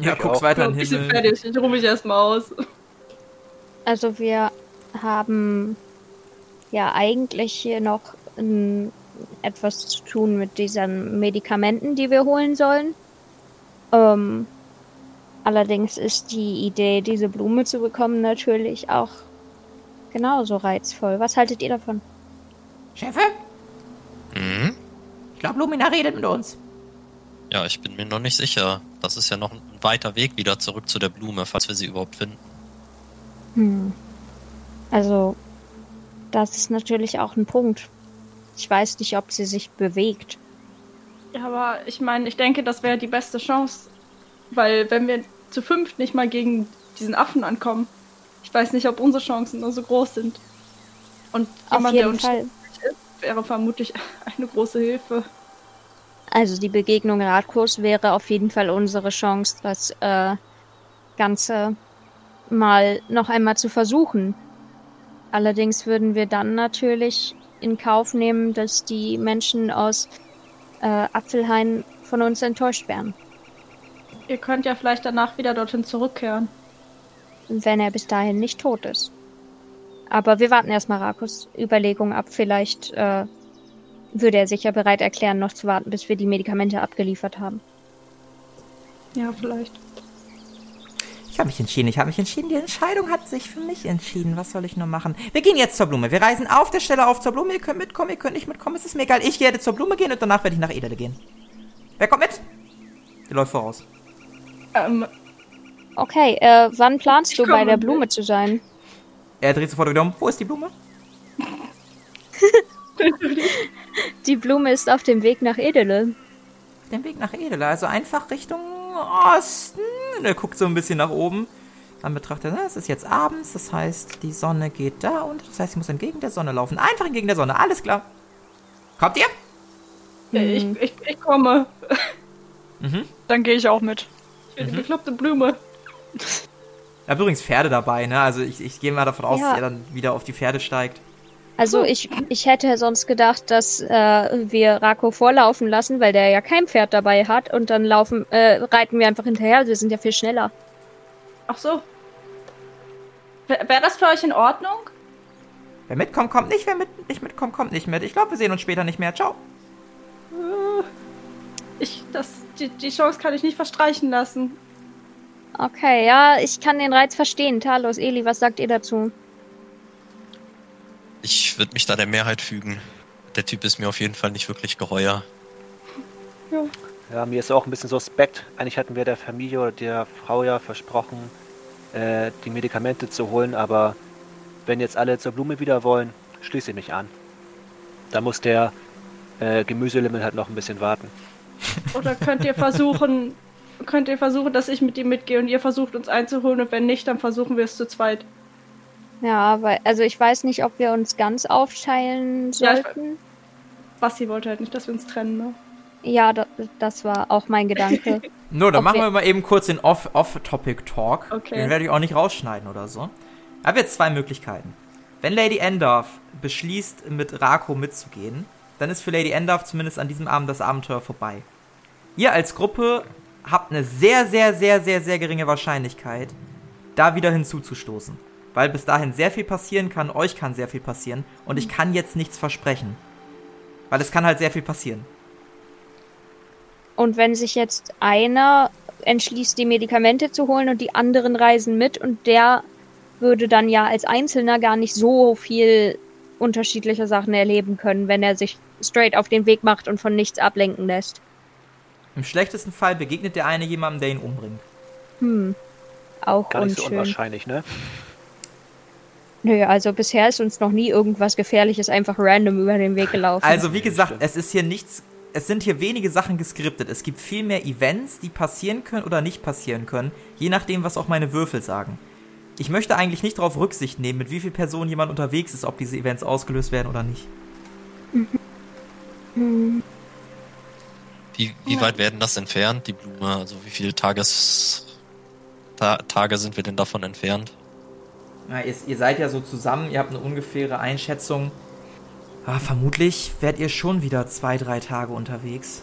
Ja, Ich guckst auch. weiter Ein in den bisschen Himmel. fertig. Ich ruhe mich erstmal aus. Also wir haben ja eigentlich hier noch ähm, etwas zu tun mit diesen Medikamenten, die wir holen sollen. Ähm, allerdings ist die Idee, diese Blume zu bekommen, natürlich auch genauso reizvoll. Was haltet ihr davon? Chefe, Mhm. ich glaube, Lumina redet mit uns. Ja, ich bin mir noch nicht sicher. Das ist ja noch ein weiter Weg wieder zurück zu der Blume, falls wir sie überhaupt finden. Hm. Also, das ist natürlich auch ein Punkt. Ich weiß nicht, ob sie sich bewegt. Ja, aber ich meine, ich denke, das wäre die beste Chance. Weil wenn wir zu fünf nicht mal gegen diesen Affen ankommen, ich weiß nicht, ob unsere Chancen nur so groß sind. Und Auf jemand, der uns Fall. ist, wäre vermutlich eine große Hilfe. Also die Begegnung Radkurs wäre auf jeden Fall unsere Chance, das äh, Ganze mal noch einmal zu versuchen. Allerdings würden wir dann natürlich in Kauf nehmen, dass die Menschen aus äh, Apfelhain von uns enttäuscht wären, Ihr könnt ja vielleicht danach wieder dorthin zurückkehren. wenn er bis dahin nicht tot ist. Aber wir warten erstmal Rakos Überlegungen ab. Vielleicht äh, würde er sich ja bereit erklären, noch zu warten, bis wir die Medikamente abgeliefert haben. Ja, vielleicht. Ich habe mich entschieden, ich habe mich entschieden. Die Entscheidung hat sich für mich entschieden. Was soll ich nur machen? Wir gehen jetzt zur Blume. Wir reisen auf der Stelle auf zur Blume. Ihr könnt mitkommen, ihr könnt nicht mitkommen. Es ist mir egal. Ich werde zur Blume gehen und danach werde ich nach Edele gehen. Wer kommt mit? Der läuft voraus. Ähm, Okay, äh, wann planst du bei der mit. Blume zu sein? Er dreht sofort wieder um. Wo ist die Blume? Die Blume ist auf dem Weg nach Edele. Den Weg nach Edele. Also einfach Richtung Osten. Und er guckt so ein bisschen nach oben. Dann betrachtet er, es ist jetzt abends. Das heißt, die Sonne geht da und das heißt, ich muss entgegen der Sonne laufen. Einfach entgegen der Sonne. Alles klar. Kommt ihr? ich, ich, ich komme. Mhm. Dann gehe ich auch mit. Ich will die bekloppte Blume. Ich habe übrigens Pferde dabei, ne? Also ich, ich gehe mal davon aus, Ja. dass ihr dann wieder auf die Pferde steigt. Also ich, ich hätte sonst gedacht, dass äh, wir Rako vorlaufen lassen, weil der ja kein Pferd dabei hat und dann laufen, äh, reiten wir einfach hinterher. Wir sind ja viel schneller. Ach so. Wäre wär das für euch in Ordnung? Wer mitkommt, kommt nicht. Wer mit, nicht mitkommt, kommt nicht mit. Ich glaube, wir sehen uns später nicht mehr. Ciao. Ich, das, die, die Chance kann ich nicht verstreichen lassen. Okay, ja, ich kann den Reiz verstehen. Talos, Eli, was sagt ihr dazu? Ich würde mich da der Mehrheit fügen. Der Typ ist mir auf jeden Fall nicht wirklich geheuer. Ja, mir ist auch ein bisschen suspekt. Eigentlich hatten wir der Familie oder der Frau ja versprochen, äh, die Medikamente zu holen, aber wenn jetzt alle zur Blume wieder wollen, schließe ich mich an. Da muss der äh, Gemüselimit halt noch ein bisschen warten. Oder könnt ihr versuchen, könnt ihr versuchen, dass ich mit ihm mitgehe und ihr versucht uns einzuholen und wenn nicht, dann versuchen wir es zu zweit. Ja, weil, also ich weiß nicht, ob wir uns ganz aufteilen Ja, sollten. Basti wollte halt nicht, dass wir uns trennen, ne? Ja, da, das war auch mein Gedanke. Nur, dann Ob machen wir- wir mal eben kurz den Off- Off-Topic-Talk. Okay. Den werde ich auch nicht rausschneiden oder so. Ich habe jetzt zwei Möglichkeiten. Wenn Lady Endorf beschließt, mit Rako mitzugehen, dann ist für Lady Endorf zumindest an diesem Abend das Abenteuer vorbei. Ihr als Gruppe habt eine sehr, sehr, sehr, sehr, sehr geringe Wahrscheinlichkeit, da wieder hinzuzustoßen. Weil bis dahin sehr viel passieren kann, euch kann sehr viel passieren und ich kann jetzt nichts versprechen. Weil es kann halt sehr viel passieren. Und wenn sich jetzt einer entschließt, die Medikamente zu holen und die anderen reisen mit und der würde dann ja als Einzelner gar nicht so viel unterschiedliche Sachen erleben können, wenn er sich straight auf den Weg macht und von nichts ablenken lässt. Im schlechtesten Fall begegnet der eine jemandem, der ihn umbringt. Hm. Auch Gar nicht so unschön. unwahrscheinlich, ne? Nö, also bisher ist uns noch nie irgendwas Gefährliches einfach random über den Weg gelaufen. Also wie gesagt, es ist hier nichts, es sind hier wenige Sachen geskriptet. Es gibt viel mehr Events, die passieren können oder nicht passieren können, je nachdem, was auch meine Würfel sagen. Ich möchte eigentlich nicht darauf Rücksicht nehmen, mit wie vielen Personen jemand unterwegs ist, ob diese Events ausgelöst werden oder nicht. Wie, wie weit werden das entfernt, die Blume? Also wie viele Tages Ta Tage sind wir denn davon entfernt? Na, ihr, ihr seid ja so zusammen, ihr habt eine ungefähre Einschätzung. Ah, vermutlich werdet ihr schon wieder zwei, drei Tage unterwegs.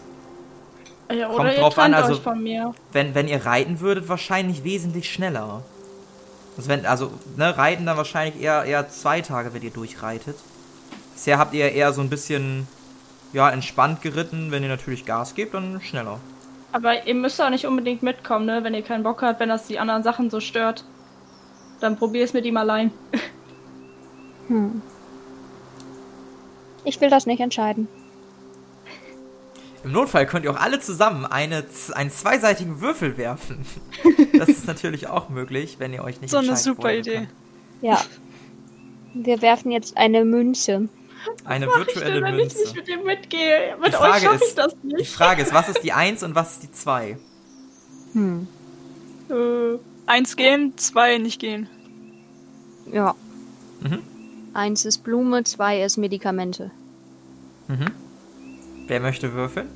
Ja, Kommt drauf an, also- euch von mir. Wenn, wenn ihr reiten würdet, wahrscheinlich wesentlich schneller. Also, wenn, also ne, reiten dann wahrscheinlich eher, eher zwei Tage, wenn ihr durchreitet. Bisher habt ihr eher so ein bisschen, ja, entspannt geritten. Wenn ihr natürlich Gas gebt, dann schneller. Aber ihr müsst auch nicht unbedingt mitkommen, ne? Wenn ihr keinen Bock habt, wenn das die anderen Sachen so stört. Dann probier es mit ihm allein. Hm. Ich will das nicht entscheiden. Im Notfall könnt ihr auch alle zusammen eine, einen zweiseitigen Würfel werfen. Das ist natürlich auch möglich, wenn ihr euch nicht So eine super wollt, Idee. könnt. Ja. Wir werfen jetzt eine Münze. Eine Mach ich denn, virtuelle wenn ich Münze. nicht mit ihm mitgehe? Mit Die euch Frage schaffe ich ist- das Die nicht. Frage ist, was ist die 1 und was ist die 2? Hm. Äh, Eins gehen, zwei nicht gehen. Ja. Mhm. Eins ist Blume, zwei ist Medikamente. Mhm. Wer möchte würfeln?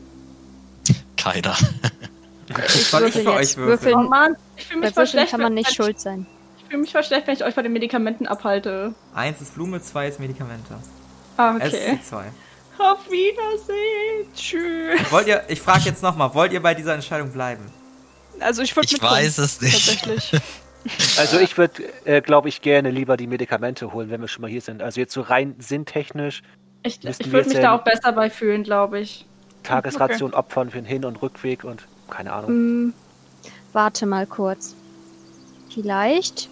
Keiner. Soll ich für euch würfeln? oh Mann, ich fühle mich schlecht. kann man wenn- nicht schuld sein. Ich fühle mich voll schlecht, wenn ich euch von den Medikamenten abhalte. 1 ist Blume, 2 ist Medikamente. Ah, Es ist okay. die 2. Auf Wiedersehen. Tschüss. Wollt ihr, ich frage jetzt nochmal, wollt ihr bei dieser Entscheidung bleiben? Also ich würde Ich weiß es nicht. Tatsächlich. Also ich würde, äh, glaube ich, gerne lieber die Medikamente holen, wenn wir schon mal hier sind. Also jetzt so rein sinntechnisch, Ich, ich würde mich da auch besser bei fühlen, glaube ich. Tagesration opfern für den Hin- und Rückweg und keine Ahnung. Hm, warte mal kurz. Vielleicht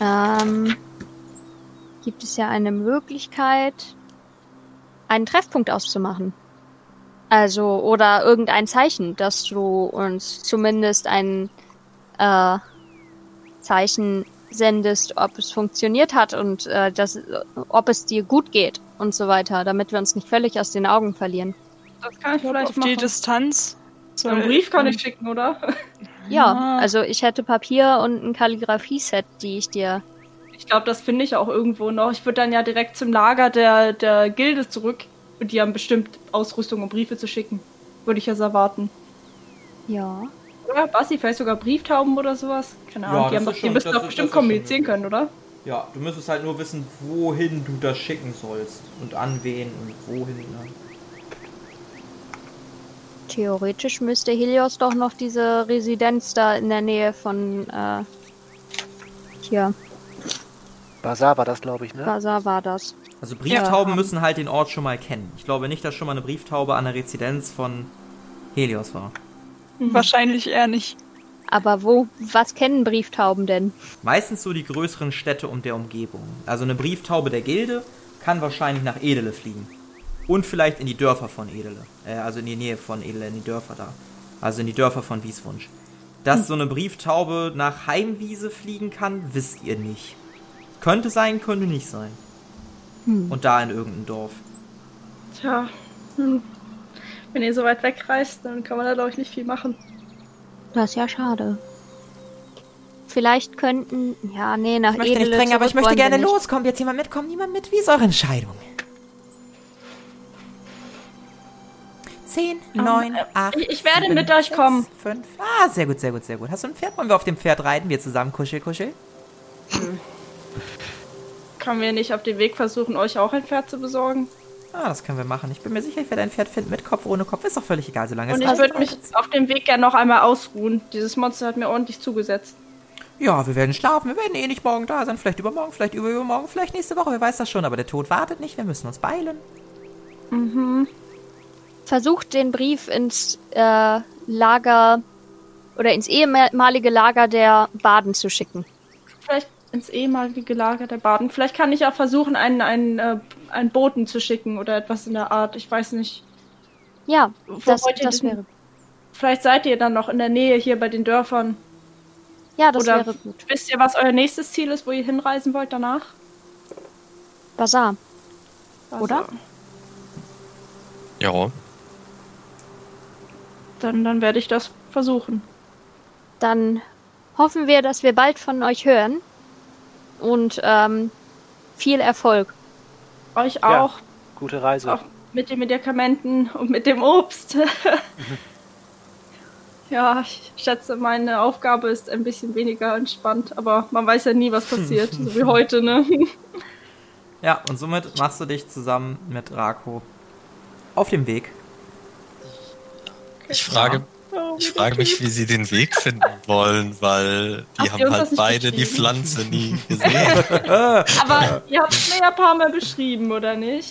ähm, gibt es ja eine Möglichkeit, einen Treffpunkt auszumachen. Also, oder irgendein Zeichen, dass du uns zumindest ein äh, Zeichen sendest, ob es funktioniert hat und äh, dass, ob es dir gut geht und so weiter, damit wir uns nicht völlig aus den Augen verlieren. Das kann ich Auf vielleicht die machen. Distanz. So einen Brief kann ich schicken, oder? Ja, Ja. also ich hätte Papier und ein Kalligrafie-Set, die ich dir. Ich glaube, das finde ich auch irgendwo noch. Ich würde dann ja direkt zum Lager der, der Gilde zurück. Und die haben bestimmt Ausrüstung, um Briefe zu schicken. Würde ich ja so erwarten. Ja. Oder? Basti, vielleicht sogar Brieftauben oder sowas? Keine Ja, Ahnung. die, das haben doch, ist die schon- müssen doch ist- bestimmt schon kommunizieren können, oder? Ja, du müsstest halt nur wissen, wohin du das schicken sollst. Und an wen und wohin. Ne? Theoretisch müsste Helios doch noch diese Residenz da in der Nähe von äh, hier, Basar war das, glaube ich, ne? Basar war das. Also Brieftauben Ja. müssen halt den Ort schon mal kennen. Ich glaube nicht, dass schon mal eine Brieftaube an der Residenz von Helios war. Wahrscheinlich eher nicht. Aber wo, was kennen Brieftauben denn? Meistens so die größeren Städte um der Umgebung. Also eine Brieftaube der Gilde kann wahrscheinlich nach Edele fliegen. Und vielleicht in die Dörfer von Edele. Äh, also in die Nähe von Edele, in die Dörfer da. Also in die Dörfer von Wieswunsch. Dass so eine Brieftaube nach Heimwiese fliegen kann, wisst ihr nicht. Könnte sein, könnte nicht sein. Hm. Und da in irgendeinem Dorf. Tja, hm. Wenn ihr so weit wegreist, dann kann man da, glaube ich, nicht viel machen. Das ist ja schade. Vielleicht könnten. Ja, nee, nach Ich möchte nicht Edele drängen, aber ich möchte gerne nicht. los. Kommt jetzt jemand mit? Kommt niemand mit? Wie ist eure Entscheidung? Zehn, neun, äh, acht. ich- ich werde sieben, mit euch sechs, kommen. Fünf. Ah, sehr gut, sehr gut, sehr gut. Hast du ein Pferd? Wollen wir auf dem Pferd reiten? Wir zusammen kuschel, kuschel? Können wir nicht auf dem Weg versuchen, euch auch ein Pferd zu besorgen? Ah, das können wir machen. Ich bin mir sicher, ich werde ein Pferd finden mit Kopf, ohne Kopf. Ist doch völlig egal, solange Und es ich passt. würde mich auf dem Weg gerne noch einmal ausruhen. Dieses Monster hat mir ordentlich zugesetzt. Ja, wir werden schlafen. Wir werden eh nicht morgen da sein. Vielleicht übermorgen, vielleicht übermorgen, vielleicht nächste Woche. Wer weiß das schon. Aber der Tod wartet nicht. Wir müssen uns beeilen. Versucht den Brief ins äh, Lager oder ins ehemalige Lager der Baden zu schicken. Vielleicht ins ehemalige Lager der Baden. Vielleicht kann ich auch versuchen, einen, einen, äh, einen Boten zu schicken oder etwas in der Art. Ich weiß nicht. Ja, Wo das, das denn- wäre. Vielleicht seid ihr dann noch in der Nähe hier bei den Dörfern. Ja, das oder wäre gut. wisst ihr, was euer nächstes Ziel ist, wo ihr hinreisen wollt danach? Basar. Also, Oder? Ja. Dann, dann werde ich das versuchen. Dann hoffen wir, dass wir bald von euch hören. Und ähm, viel Erfolg. Euch Ja. auch. Gute Reise. Auch mit den Medikamenten und mit dem Obst. ja, ich schätze, meine Aufgabe ist ein bisschen weniger entspannt, aber man weiß ja nie, was passiert, so wie heute, ne? Ja, und somit machst du dich zusammen mit Rako auf dem Weg. Ich frage, Oh, ich frage mich, wie sie den Weg finden wollen, weil die Habt ihr haben halt beide die? Pflanze nie gesehen. Aber ihr habt es mir ja ein paar Mal beschrieben, oder nicht?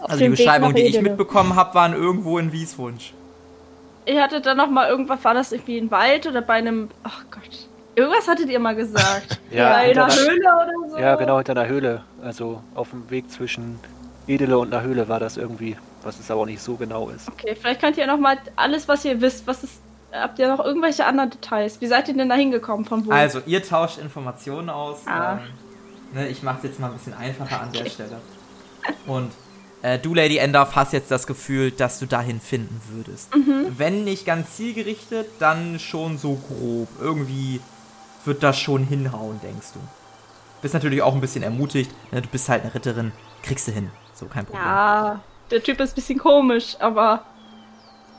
Auf Also die Beschreibung, die ich mitbekommen habe, waren irgendwo in Wieswunsch. Ihr hattet dann noch mal irgendwas, war das irgendwie ein Wald oder bei einem, ach Gott, irgendwas hattet ihr mal gesagt. Ja, bei einer- Höhle oder so. Ja, genau, hinter einer Höhle. Also auf dem Weg zwischen Edele und einer Höhle war das irgendwie, was es aber auch nicht so genau ist. Okay, vielleicht könnt ihr noch mal alles, was ihr wisst, was ist, habt ihr noch irgendwelche anderen Details? Wie seid ihr denn da hingekommen, von wo? Also, ihr tauscht Informationen aus. Ah. Ähm, ne, ich mache es jetzt mal ein bisschen einfacher an der Stelle. Und äh, du, Lady Endorf, hast jetzt das Gefühl, dass du dahin finden würdest. Wenn nicht ganz zielgerichtet, dann schon so grob. Irgendwie wird das schon hinhauen, denkst du. Bist natürlich auch ein bisschen ermutigt. Ne? Du bist halt eine Ritterin. Kriegst du hin. So, kein Problem. Ja, der Typ ist ein bisschen komisch, aber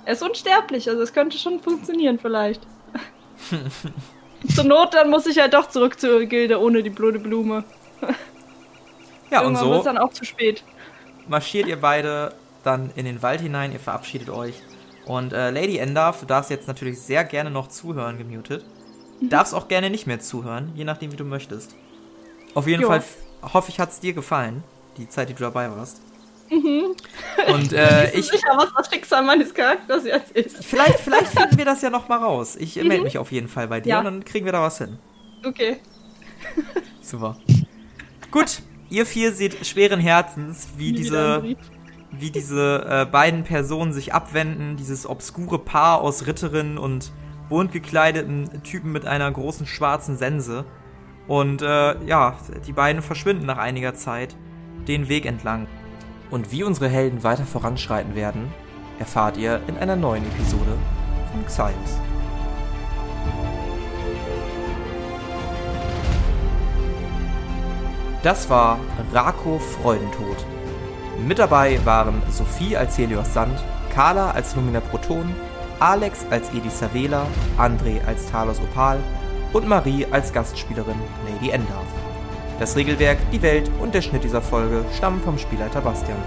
er ist unsterblich, also es könnte schon funktionieren vielleicht. Zur Not, dann muss ich ja doch zurück zur Gilde ohne die blöde Blume. Ja, und Irgendwann es so dann auch zu spät. marschiert ihr beide dann in den Wald hinein, ihr verabschiedet euch. Und äh, Lady Endorf, du darfst jetzt natürlich sehr gerne noch zuhören, gemutet. Darfst auch gerne nicht mehr zuhören, je nachdem, wie du möchtest. Auf jeden Jo. Fall hoffe ich, hat es dir gefallen, die Zeit, die du dabei warst. Und äh, Ich ich, sicher, was das Schicksal meines Charakters jetzt ist. vielleicht, vielleicht finden wir das ja noch mal raus. Ich äh, melde mich auf jeden Fall bei dir Ja. und dann kriegen wir da was hin. Okay. Super. Gut, ihr vier seht schweren Herzens, wie diese wie diese äh, beiden Personen sich abwenden, dieses obskure Paar aus Ritterinnen und bunt gekleideten Typen mit einer großen schwarzen Sense. Und äh, ja, die beiden verschwinden nach einiger Zeit den Weg entlang. Und wie unsere Helden weiter voranschreiten werden, erfahrt ihr in einer neuen Episode von Xios. Das war Rako Freudentod. Mit dabei waren Sophie als Helios Sand, Carla als Lumina Proton, Alex als Edisa Vela, André als Talos Opal und Marie als Gastspielerin Lady Endarf. Das Regelwerk, die Welt und der Schnitt dieser Folge stammen vom Spielleiter Bastian.